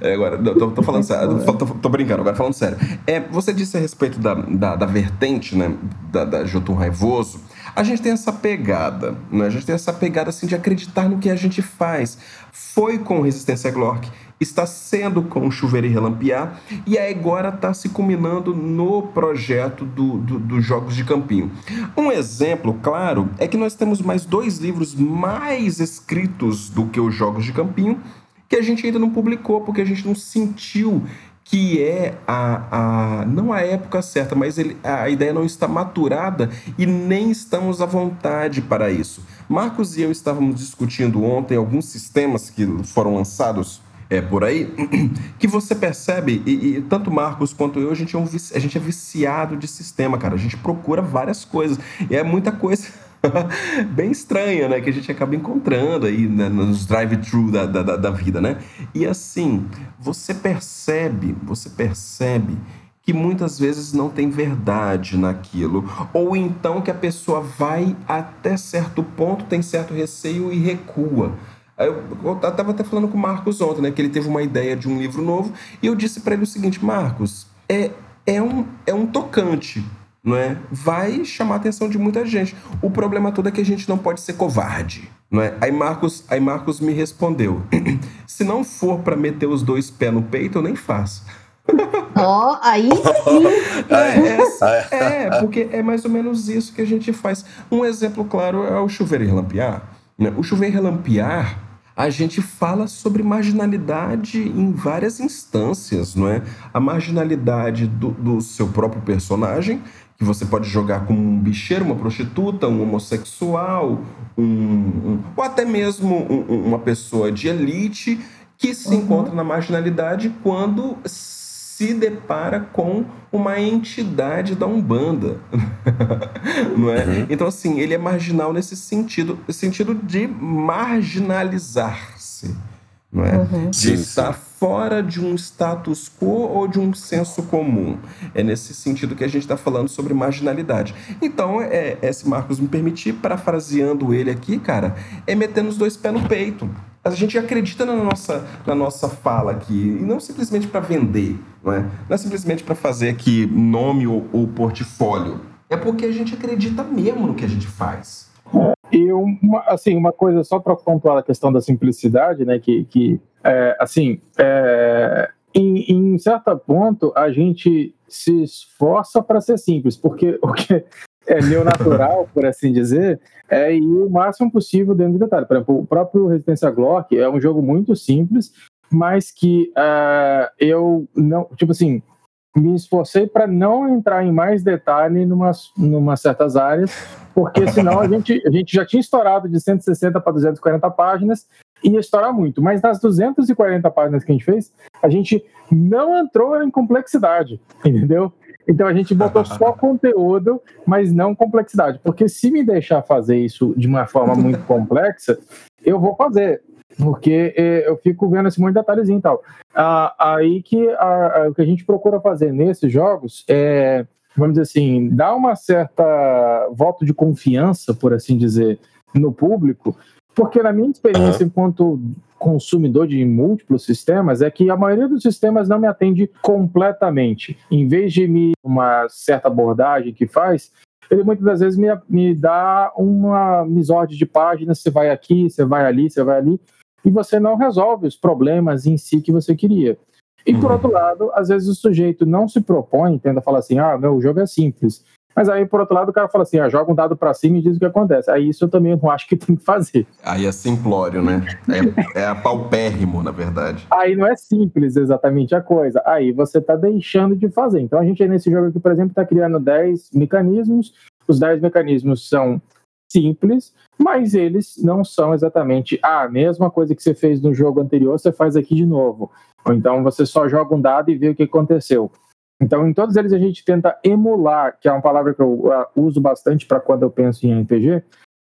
é, agora, tô, tô falando sério, tô, tô, tô, brincando, agora falando sério. É, você disse a respeito da, da, da vertente, né, da, da Jotun Raivoso, a gente tem essa pegada, né? A gente tem essa pegada, assim, de acreditar no que a gente faz. Foi com Resistência Glork, está sendo com Chuveiro e Relampiar e agora está se culminando no projeto do, do, dos Jogos de Campinho. Um exemplo, claro, é que nós temos mais dois livros mais escritos do que os Jogos de Campinho que a gente ainda não publicou porque a gente não sentiu que é a, a não a época certa, mas ele, a ideia não está maturada e nem estamos à vontade para isso. Marcos e eu estávamos discutindo ontem alguns sistemas que foram lançados é, por aí, <clears throat> que você percebe, e, e, tanto Marcos quanto eu, a gente, é um, a gente é viciado de sistema, cara. A gente procura várias coisas. E é muita coisa <laughs> bem estranha, né? Que a gente acaba encontrando aí né, nos drive-thru da, da, da vida, né? E assim, você percebe, você percebe que muitas vezes não tem verdade naquilo, ou então que a pessoa vai até certo ponto, tem certo receio e recua. Eu, eu tava até falando com o Marcos ontem, né? Que ele teve uma ideia de um livro novo, e eu disse para ele o seguinte: Marcos, é, é, um, é um tocante, não é? Vai chamar a atenção de muita gente. O problema todo é que a gente não pode ser covarde. Não é? Aí Marcos, aí Marcos me respondeu: <clears throat> se não for para meter os dois pés no peito, eu nem faço. <laughs> Ó, oh, aí sim. <laughs> É, é, é, porque é mais ou menos isso que a gente faz. Um exemplo claro é o chuveiro e relampear. Né? O chuveiro relampear a gente fala sobre marginalidade em várias instâncias, não é? A marginalidade do, do seu próprio personagem, que você pode jogar como um bicheiro, uma prostituta, um homossexual, um, um ou até mesmo um, uma pessoa de elite que se uhum. encontra na marginalidade quando se depara com uma entidade da Umbanda, <laughs> não é? Uhum. Então, assim, ele é marginal nesse sentido, sentido de marginalizar-se, não é? Uhum. De estar fora de um status quo ou de um senso comum. É nesse sentido que a gente está falando sobre marginalidade. Então, é, é, se Marcos me permitir, parafraseando ele aqui, cara, é metendo os dois pés no peito a gente acredita na nossa, na nossa fala aqui, e não simplesmente para vender, não é? Não é simplesmente para fazer aqui nome ou, ou, portfólio. É porque a gente acredita mesmo no que a gente faz. E uma, assim, uma coisa só para pontuar a questão da simplicidade, né? Que, que é, assim, é, em, em certo ponto a gente se esforça para ser simples, porque <laughs> o que é meu natural, <laughs> por assim dizer, é ir o máximo possível dentro do detalhe. Por exemplo, o próprio Resistência Glock é um jogo muito simples, mas que uh, eu não, tipo assim, me esforcei para não entrar em mais detalhe numa, numa certas áreas, porque senão a gente, a gente já tinha estourado de 160 para 240 páginas ia estourar muito. Mas nas 240 páginas que a gente fez, a gente não entrou em complexidade, entendeu? Então a gente botou <laughs> só conteúdo, mas não complexidade. Porque se me deixar fazer isso de uma forma muito <laughs> complexa, eu vou fazer. Porque eh, eu fico vendo esse monte de detalhezinho e tal. Ah, aí que a, a, o que a gente procura fazer nesses jogos é, vamos dizer assim, dar uma certa voto de confiança, por assim dizer, no público, porque na minha experiência uhum. enquanto consumidor de múltiplos sistemas é que a maioria dos sistemas não me atende completamente. Em vez de me uma certa abordagem que faz, ele muitas das vezes me, me dá uma misorde de páginas, você vai aqui, você vai ali, você vai ali, e você não resolve os problemas em si que você queria. E por uhum. outro lado, às vezes o sujeito não se propõe, tenta falar assim: ah, meu, o jogo é simples. Mas aí, por outro lado, o cara fala assim: ah, joga um dado para cima e diz o que acontece. Aí isso eu também não acho que <laughs> tem que fazer. Aí é simplório, né? É, é paupérrimo, na verdade. Aí não é simples exatamente a coisa. Aí você está deixando de fazer. Então a gente aí nesse jogo aqui, por exemplo, está criando 10 mecanismos. Os 10 mecanismos são simples, mas eles não são exatamente ah, a mesma coisa que você fez no jogo anterior, você faz aqui de novo. Ou então você só joga um dado e vê o que aconteceu. Então, em todos eles a gente tenta emular, que é uma palavra que eu uh, uso bastante para quando eu penso em RPG,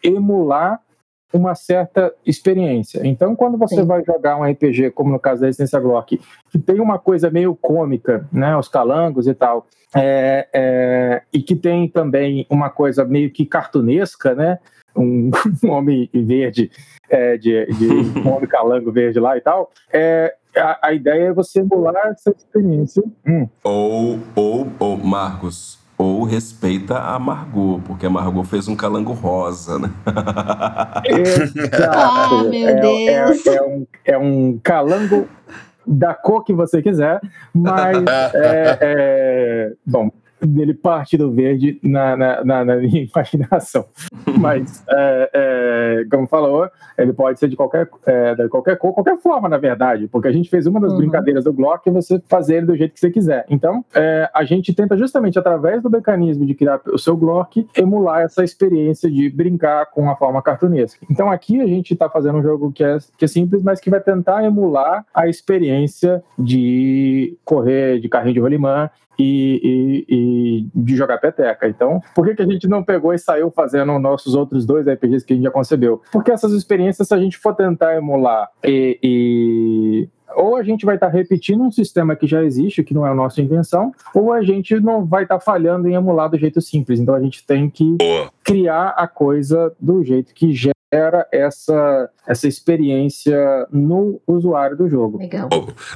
emular uma certa experiência. Então, quando você Sim. vai jogar um RPG, como no caso da Essência Glock, que tem uma coisa meio cômica, né, os calangos e tal, é, é, e que tem também uma coisa meio que cartunesca, né, um, <laughs> um homem verde, é, de, de um homem calango verde lá e tal, é, a, a ideia é você emular essa experiência. Hum. Ou, ou, ou, Marcos, ou respeita a Margot, porque a Margot fez um calango rosa, né? Exato. <laughs> Ah, meu é, Deus. É, é, um, é um calango da cor que você quiser, mas <laughs> é, é, bom, dele parte do verde na, na, na, na minha <laughs> imaginação. Mas, é, é, como falou, ele pode ser de qualquer, é, de qualquer cor, qualquer forma, na verdade, porque a gente fez uma das uhum. brincadeiras do Glock é você fazer ele do jeito que você quiser. Então, é, a gente tenta justamente, através do mecanismo de criar o seu Glock, emular essa experiência de brincar com a forma cartunesca. Então, aqui a gente está fazendo um jogo que é, que é simples, mas que vai tentar emular a experiência de correr de carrinho de rolimã e, e, e, de jogar peteca. Então, por que, que a gente não pegou e saiu fazendo nossos outros dois RPGs que a gente já concebeu? Porque essas experiências, se a gente for tentar emular e, e ou a gente vai estar tá repetindo um sistema que já existe, que não é a nossa invenção, ou a gente não vai estar tá falhando em emular do jeito simples. Então a gente tem que criar a coisa do jeito que gera essa, essa experiência no usuário do jogo. Legal.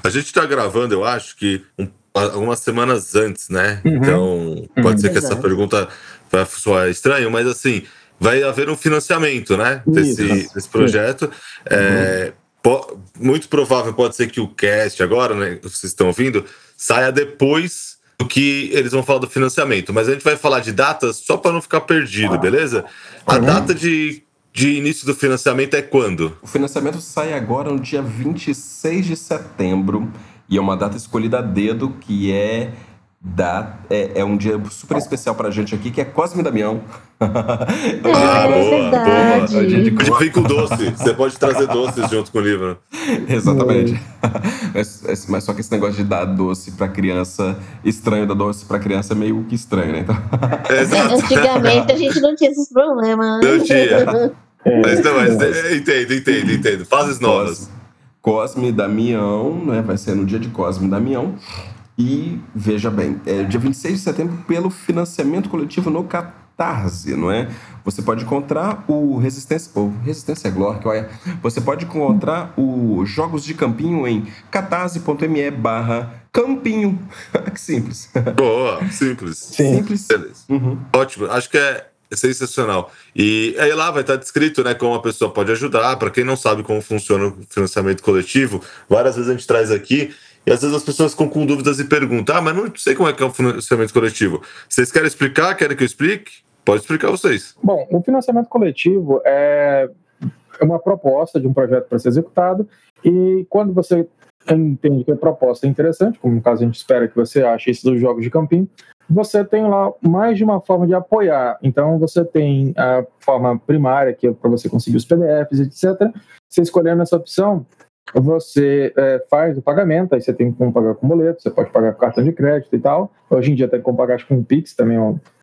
A gente está gravando, eu acho que um algumas semanas antes, né? Uhum. Então, pode uhum. ser que essa pergunta vai soar estranho, mas assim, vai haver um financiamento, né? Desse, desse projeto. É, po, muito provável pode ser que o cast agora, né? Vocês estão ouvindo, saia depois do que eles vão falar do financiamento. Mas a gente vai falar de datas só para não ficar perdido, beleza? A uhum. data de de início do financiamento é quando? O financiamento sai agora no dia 26 de setembro. E é uma data escolhida a dedo, que é da, é, é, um dia super especial pra gente aqui, que é Cosme Damião. <laughs> ah, boa, boa. É dia de Vem com doce. Você pode trazer doces junto com o livro. <laughs> Exatamente. <laughs> mas, mas, só que esse negócio de dar doce pra criança, estranho dar doce pra criança é meio que estranho, né? Então... Antigamente a gente não tinha esses problemas. Não tinha. Mas não, mas é, entendo, entendo, entendo. Fases novas. Cosme Damião, né? Vai ser no dia de Cosme Damião. E veja bem, é dia 26 de setembro pelo financiamento coletivo no Catarse, não é? Você pode encontrar o Resistência, ou Resistência Glória, olha, você pode encontrar os Jogos de Campinho em catarse.me barra campinho. <laughs> que simples. Boa, simples. Sim. Simples. Beleza. Uhum. Ótimo. Acho que é é sensacional. E aí lá vai estar descrito né, como a pessoa pode ajudar. Para quem não sabe como funciona o financiamento coletivo, várias vezes a gente traz aqui e às vezes as pessoas ficam com dúvidas e perguntam: ah, mas não sei como é que é o financiamento coletivo. Vocês querem explicar? Querem que eu explique? Pode explicar vocês. Bom, o financiamento coletivo é uma proposta de um projeto para ser executado e quando você entende que a proposta é interessante, como no caso a gente espera que você ache isso dos jogos de campinho, você tem lá mais de uma forma de apoiar. Então, você tem a forma primária, que é para você conseguir os PDFs, etc. Você escolhendo essa opção, você é, faz o pagamento, aí você tem como pagar com boleto, você pode pagar com cartão de crédito e tal. Hoje em dia tem como pagar com Pix também,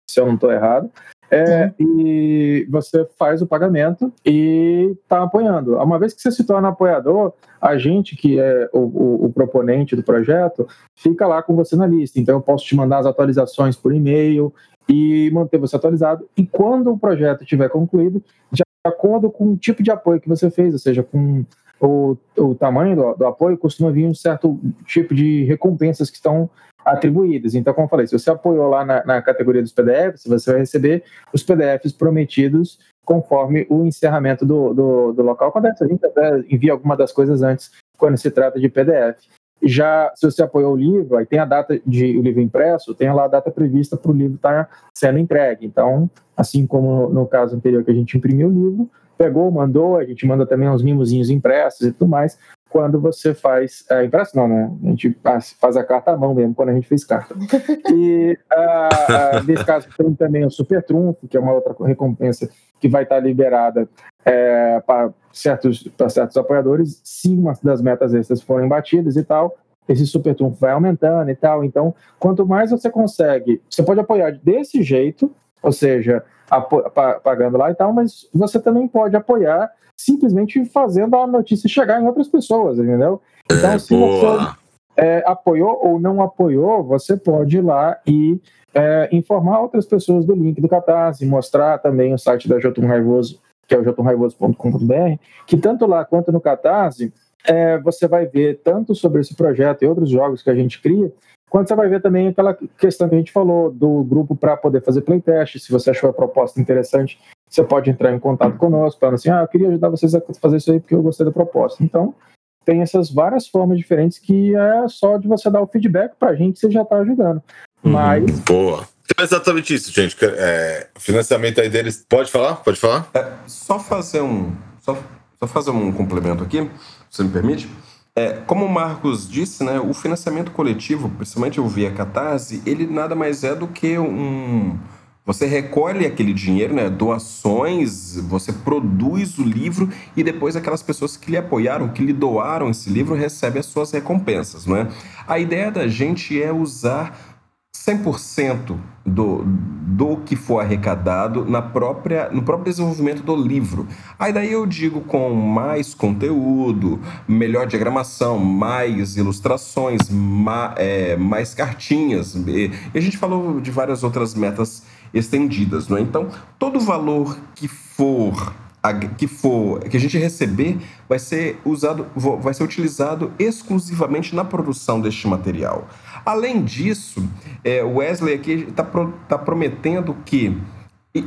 se eu não estou errado. É, e você faz o pagamento e está apoiando. Uma vez que você se torna apoiador, a gente, que é o, o, o, proponente do projeto, fica lá com você na lista. Então, eu posso te mandar as atualizações por e-mail e manter você atualizado. E quando o projeto estiver concluído, de acordo com o tipo de apoio que você fez, ou seja, com o, o tamanho do, do apoio, costuma vir um certo tipo de recompensas que estão atribuídas. Então, como eu falei, se você apoiou lá na, na categoria dos PDFs, você vai receber os PDFs prometidos conforme o encerramento do, do, do local. Acontece, a gente até envia alguma das coisas antes, quando se trata de PDF. Já, se você apoiou o livro, aí tem a data de o livro impresso, tem lá a data prevista para o livro estar sendo entregue. Então, assim como no caso anterior que a gente imprimiu o livro, pegou, mandou, a gente manda também uns mimozinhos impressos e tudo mais, quando você faz. É, impresso não, né? A gente faz a carta à mão mesmo, quando a gente fez carta. E uh, <laughs> nesse caso tem também o Super Trunfo, que é uma outra recompensa que vai estar liberada é, para certos, certos apoiadores, se uma das metas extras forem batidas e tal. Esse super trunfo vai aumentando e tal. Então, quanto mais você consegue, você pode apoiar desse jeito, ou seja, pagando lá e tal, mas você também pode apoiar simplesmente fazendo a notícia chegar em outras pessoas, entendeu? Então, é, se boa. você é, apoiou ou não apoiou, você pode ir lá e é, informar outras pessoas do link do Catarse, mostrar também o site da Jotum Raivoso, que é o jotumraivoso.com.br, que tanto lá quanto no Catarse, é, você vai ver tanto sobre esse projeto e outros jogos que a gente cria, quando você vai ver também aquela questão que a gente falou do grupo para poder fazer playtest, se você achou a proposta interessante, você pode entrar em contato conosco, falando assim, ah, eu queria ajudar vocês a fazer isso aí porque eu gostei da proposta. Então, tem essas várias formas diferentes que é só de você dar o feedback para a gente, você já está ajudando. Uhum. Mas... Boa. Então é exatamente isso, gente. É, financiamento aí deles. Pode falar? Pode falar? É, só fazer um. Só, só fazer um complemento aqui, se você me permite. É, como o Marcos disse, né, o financiamento coletivo, principalmente o Via Catarse, ele nada mais é do que um. Você recolhe aquele dinheiro, né, doações, você produz o livro e depois aquelas pessoas que lhe apoiaram, que lhe doaram esse livro, recebem as suas recompensas. Não é? A ideia da gente é usar 100% do, do que for arrecadado na própria, no próprio desenvolvimento do livro. Aí daí eu digo com mais conteúdo, melhor diagramação, mais ilustrações, ma, é, mais cartinhas. E, a gente falou de várias outras metas estendidas, não é? Então, todo valor que for que for que a gente receber vai ser usado vai ser utilizado exclusivamente na produção deste material. Além disso, é, o Wesley aqui está pro, tá prometendo que,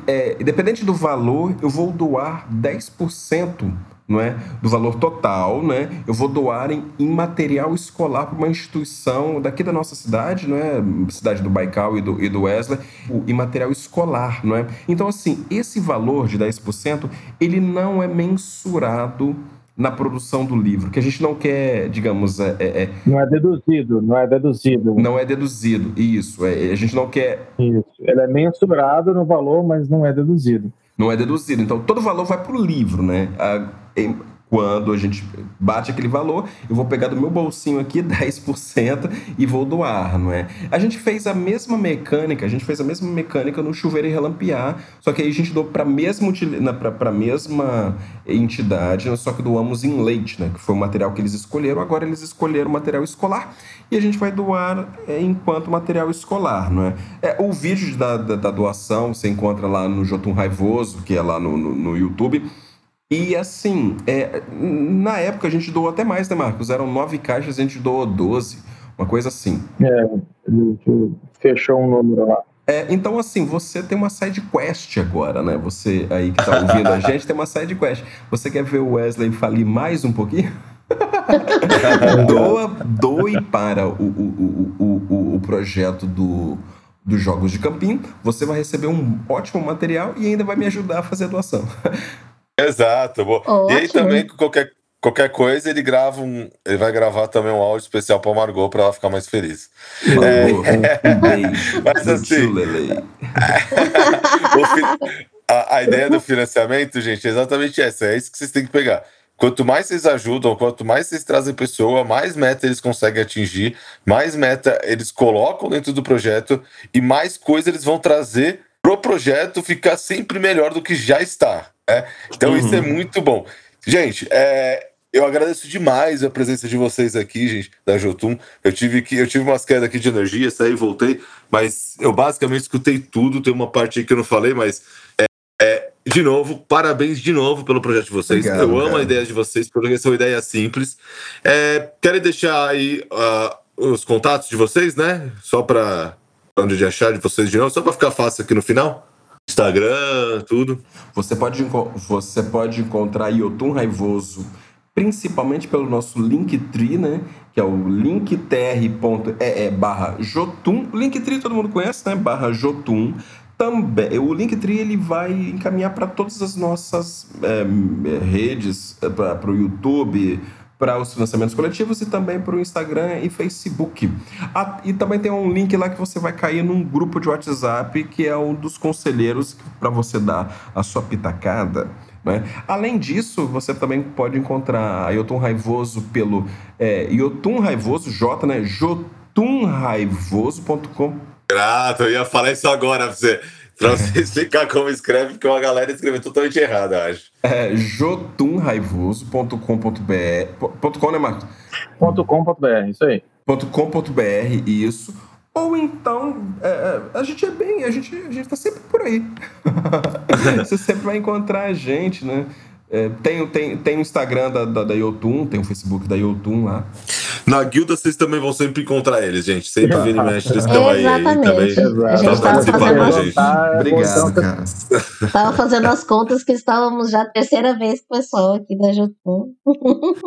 é, independente do valor, eu vou doar 10% não é, do valor total, né, eu vou doar em, em material escolar para uma instituição daqui da nossa cidade, não é, cidade do Baikal e do, e do Wesley, em material escolar, não é? Então, assim, esse valor de 10%, ele não é mensurado na produção do livro, que a gente não quer, digamos, é, é, é não é deduzido, não é deduzido. Não é deduzido, isso. É, a gente não quer. Isso. Ele é mensurado no valor, mas não é deduzido. Não é deduzido. Então todo o valor vai para o livro, né? A, em, quando a gente bate aquele valor, eu vou pegar do meu bolsinho aqui <laughs> 10% e vou doar, não é? A gente fez a mesma mecânica, a gente fez a mesma mecânica no chuveiro e relampear, só que aí a gente doou para a mesma, mesma entidade, só que doamos em leite, né? Que foi o material que eles escolheram, agora eles escolheram material escolar e a gente vai doar é, enquanto material escolar, não é? é o vídeo da, da, da doação você encontra lá no Jotun Raivoso, que é lá no, no, no YouTube, e assim, é, na época a gente doou até mais, né, Marcos? Eram nove caixas, a gente doou doze, uma coisa assim. É, a gente fechou um número lá. É, então, assim, você tem uma side quest agora, né? Você aí que tá ouvindo a gente tem uma side quest. Você quer ver o Wesley falir mais um pouquinho? <laughs> Doa, doe para o, o, o, o, o projeto do, dos Jogos de Campinho. Você vai receber um ótimo material e ainda vai me ajudar a fazer a doação. Exato. Bom. E aí também qualquer qualquer coisa ele grava um. Ele vai gravar também um áudio especial pra Margot pra ela ficar mais feliz. É, um beijo. <laughs> Mas assim. <laughs> a, a ideia do financiamento, gente, é exatamente essa. É isso que vocês têm que pegar. Quanto mais vocês ajudam, quanto mais vocês trazem pessoa, mais meta eles conseguem atingir, mais meta eles colocam dentro do projeto e mais coisa eles vão trazer pro projeto ficar sempre melhor do que já está. Né? Então uhum. isso é muito bom. Gente, é, eu agradeço demais a presença de vocês aqui, gente, da Jotun. Eu tive que eu tive umas quedas aqui de energia, saí e voltei, mas eu basicamente escutei tudo. Tem uma parte aí que eu não falei, mas é, é de novo, parabéns de novo pelo projeto de vocês. Obrigado, eu amo cara. a ideia de vocês, porque são ideias simples. É, querem deixar aí uh, os contatos de vocês, né? Só para onde de achar de vocês de novo, só para ficar fácil aqui no final. Instagram, tudo. Você pode, você pode encontrar Yotun Raivoso principalmente pelo nosso Linktree, né? Que é o linktr.ee barra Jotun. Linktree todo mundo conhece, né? Barra Jotun também o Linktree ele vai encaminhar para todas as nossas é, redes, é, para o YouTube, para os financiamentos coletivos e também para o Instagram e Facebook. Ah, e também tem um link lá que você vai cair num grupo de WhatsApp que é um dos conselheiros para você dar a sua pitacada. Né? Além disso, você também pode encontrar a Yotun Raivoso pelo é, Yotun Raivoso, J, né? jotunraivoso.com Grato, eu ia falar isso agora pra você. Pra você <laughs> explicar como escreve, porque uma galera escreveu totalmente errado, eu acho. É jotunraivoso.com.br. .com, né, Marcos? .com.br, isso aí. .com.br, isso. Ou então, é, é, a gente é bem, a gente, a gente tá sempre por aí. <laughs> você sempre vai encontrar a gente, né? É, tem, tem, tem o Instagram da, da, da Yotun, tem o Facebook da Yotun lá. Na guilda vocês também vão sempre encontrar eles, gente. Sempre vira e mexe, eles estão aí, aí também. A gente tava fazendo... gente. Obrigado, cara. Tava fazendo as contas que estávamos já a terceira vez com o pessoal aqui da Yotun.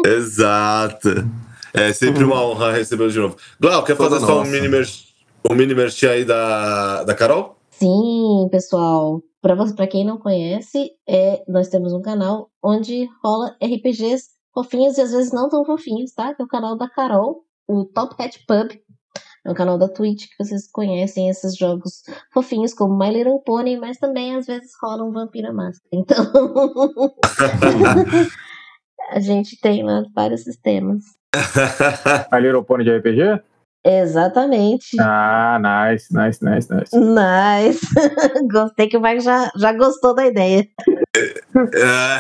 Exato. É sempre uma honra receber de novo. Glau, quer fazer só um mini, merch, um mini merch aí da, da Carol? Sim, pessoal. Para quem não conhece, é, nós temos um canal onde rola RPGs fofinhos e às vezes não tão fofinhos, tá? Que é o canal da Carol, o Top Hat Pub. É um canal da Twitch que vocês conhecem esses jogos fofinhos como My Little Pony, mas também às vezes rola um Vampira Máscara. Então. <laughs> a gente tem lá vários sistemas. <laughs> My Little Pony de RPG? Exatamente. Ah, nice, nice, nice, nice. Nice. <laughs> Gostei que o Marcos já, já gostou da ideia. É, é.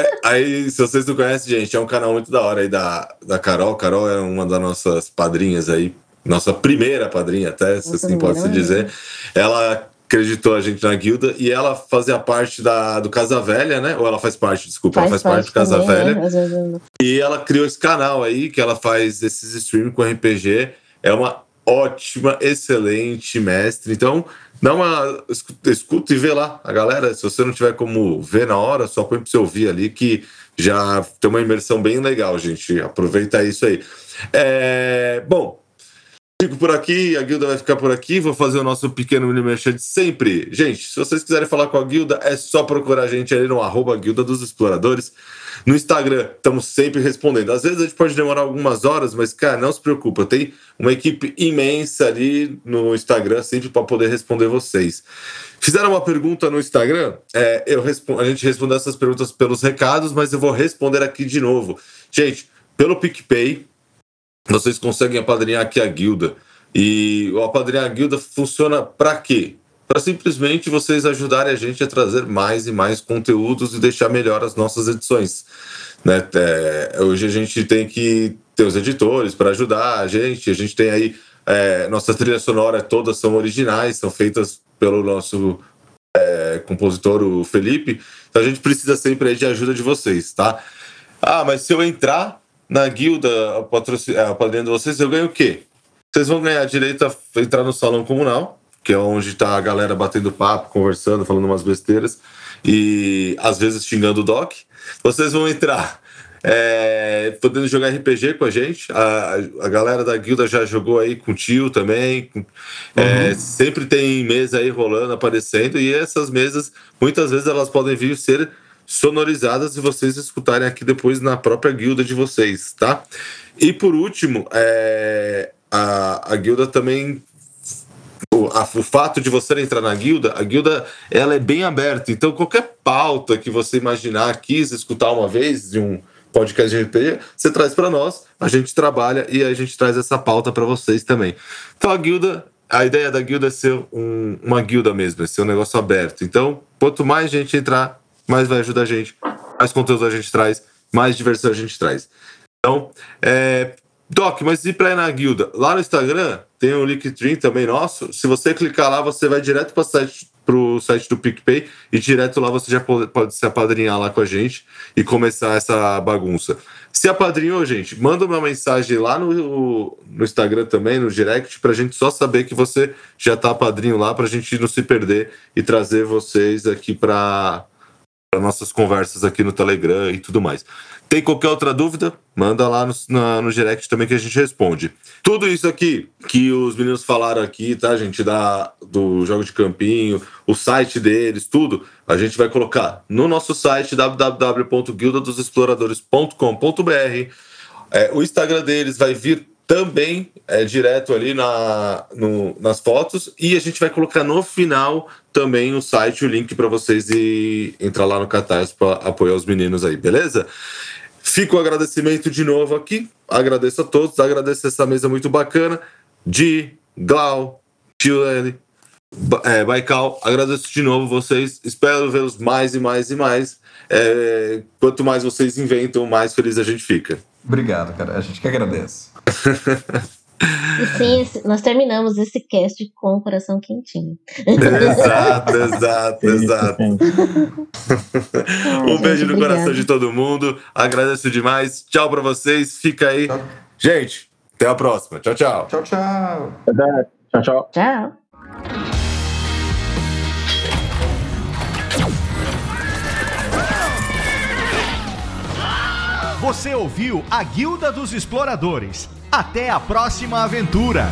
é, aí, se vocês não conhecem, gente, é um canal muito da hora aí da, da Carol. Carol é uma das nossas padrinhas aí, nossa primeira padrinha, até, se assim pode se dizer. Ela acreditou a gente na guilda e ela fazia parte da, do Casa Velha, né? Ou ela faz parte, desculpa, faz ela faz parte, parte do Casa também, Velha. Né? E ela criou esse canal aí que ela faz esses streams com RPG. É uma ótima, excelente mestre. Então, dá uma escuta, escuta, e vê lá a galera. Se você não tiver como ver na hora, só põe para você ouvir ali que já tem uma imersão bem legal, gente. Aproveita isso aí. É, bom, Fico por aqui, a guilda vai ficar por aqui. Vou fazer o nosso pequeno mini merchan sempre. Gente, se vocês quiserem falar com a guilda, é só procurar a gente ali no arroba guilda dos exploradores. No Instagram, estamos sempre respondendo. Às vezes a gente pode demorar algumas horas, mas, cara, não se preocupa. Tem uma equipe imensa ali no Instagram, sempre para poder responder vocês. Fizeram uma pergunta no Instagram, é, eu respondo, a gente respondeu essas perguntas pelos recados, mas eu vou responder aqui de novo. Gente, pelo PicPay, vocês conseguem apadrinhar aqui a guilda. E o apadrinhar a guilda funciona para quê? Para simplesmente vocês ajudarem a gente a trazer mais e mais conteúdos e deixar melhor as nossas edições. Né? É, hoje a gente tem que ter os editores para ajudar a gente. A gente tem aí é, nossa trilha sonora, todas são originais, são feitas pelo nosso é, compositor, o Felipe. Então a gente precisa sempre de ajuda de vocês, tá? Ah, mas se eu entrar na guilda, a padrinho de vocês, eu ganho o quê? Vocês vão ganhar direito a entrar no salão comunal, que é onde está a galera batendo papo, conversando, falando umas besteiras e às vezes xingando o Doc. Vocês vão entrar <laughs> é, podendo jogar RPG com a gente. A, a galera da guilda já jogou aí com o tio também. É, uhum. Sempre tem mesa aí rolando, aparecendo, e essas mesas, muitas vezes, elas podem vir ser sonorizadas e vocês escutarem aqui depois na própria guilda de vocês, tá? E por último, é, a, a guilda também o, a, o, fato de você entrar na guilda, a guilda ela é bem aberta. Então, qualquer pauta que você imaginar, quis escutar uma vez de um podcast de RPG, você traz para nós, a gente trabalha e a gente traz essa pauta para vocês também. Então, a guilda, a ideia da guilda é ser um, uma guilda mesmo, é ser um negócio aberto. Então, quanto mais gente entrar, mais vai ajudar a gente, mais conteúdo a gente traz, mais diversão a gente traz. Então, é, Doc, mas e para ir na guilda? Lá no Instagram tem o Linktree também nosso. Se você clicar lá, você vai direto para o site, do PicPay e direto lá você já pode, pode se apadrinhar lá com a gente e começar essa bagunça. Se apadrinhou, gente, manda uma mensagem lá no, no Instagram também, no direct, para a gente só saber que você já tá padrinho lá, para a gente não se perder e trazer vocês aqui para nossas conversas aqui no Telegram e tudo mais. Tem qualquer outra dúvida? Manda lá no, na, no direct também que a gente responde. Tudo isso aqui que os meninos falaram aqui, tá, gente? Da, do jogo de campinho, o site deles, tudo, a gente vai colocar no nosso site www.guildadosexploradores.com.br. É, o Instagram deles vai vir também é, direto ali na, no, nas fotos e a gente vai colocar no final também o site, o link para vocês e entrar lá no Catarse para apoiar os meninos aí, beleza? Fica o agradecimento de novo aqui. Agradeço a todos, agradeço essa mesa muito bacana. Di, Glau, Tilene, é, Baikal, agradeço de novo vocês. Espero vê-los mais e mais e mais. É, quanto mais vocês inventam, mais feliz a gente fica. Obrigado, cara. A gente que agradece. <laughs> E sim, nós terminamos esse cast com o coração quentinho. Exato, <laughs> exato, exato. um beijo no coração de todo mundo. Agradeço demais. Tchau para vocês. Fica aí. Tchau. Gente, até a próxima. Tchau, tchau. Tchau, tchau. Tchau, tchau. Tchau. Você ouviu a Guilda dos Exploradores. Até a próxima aventura!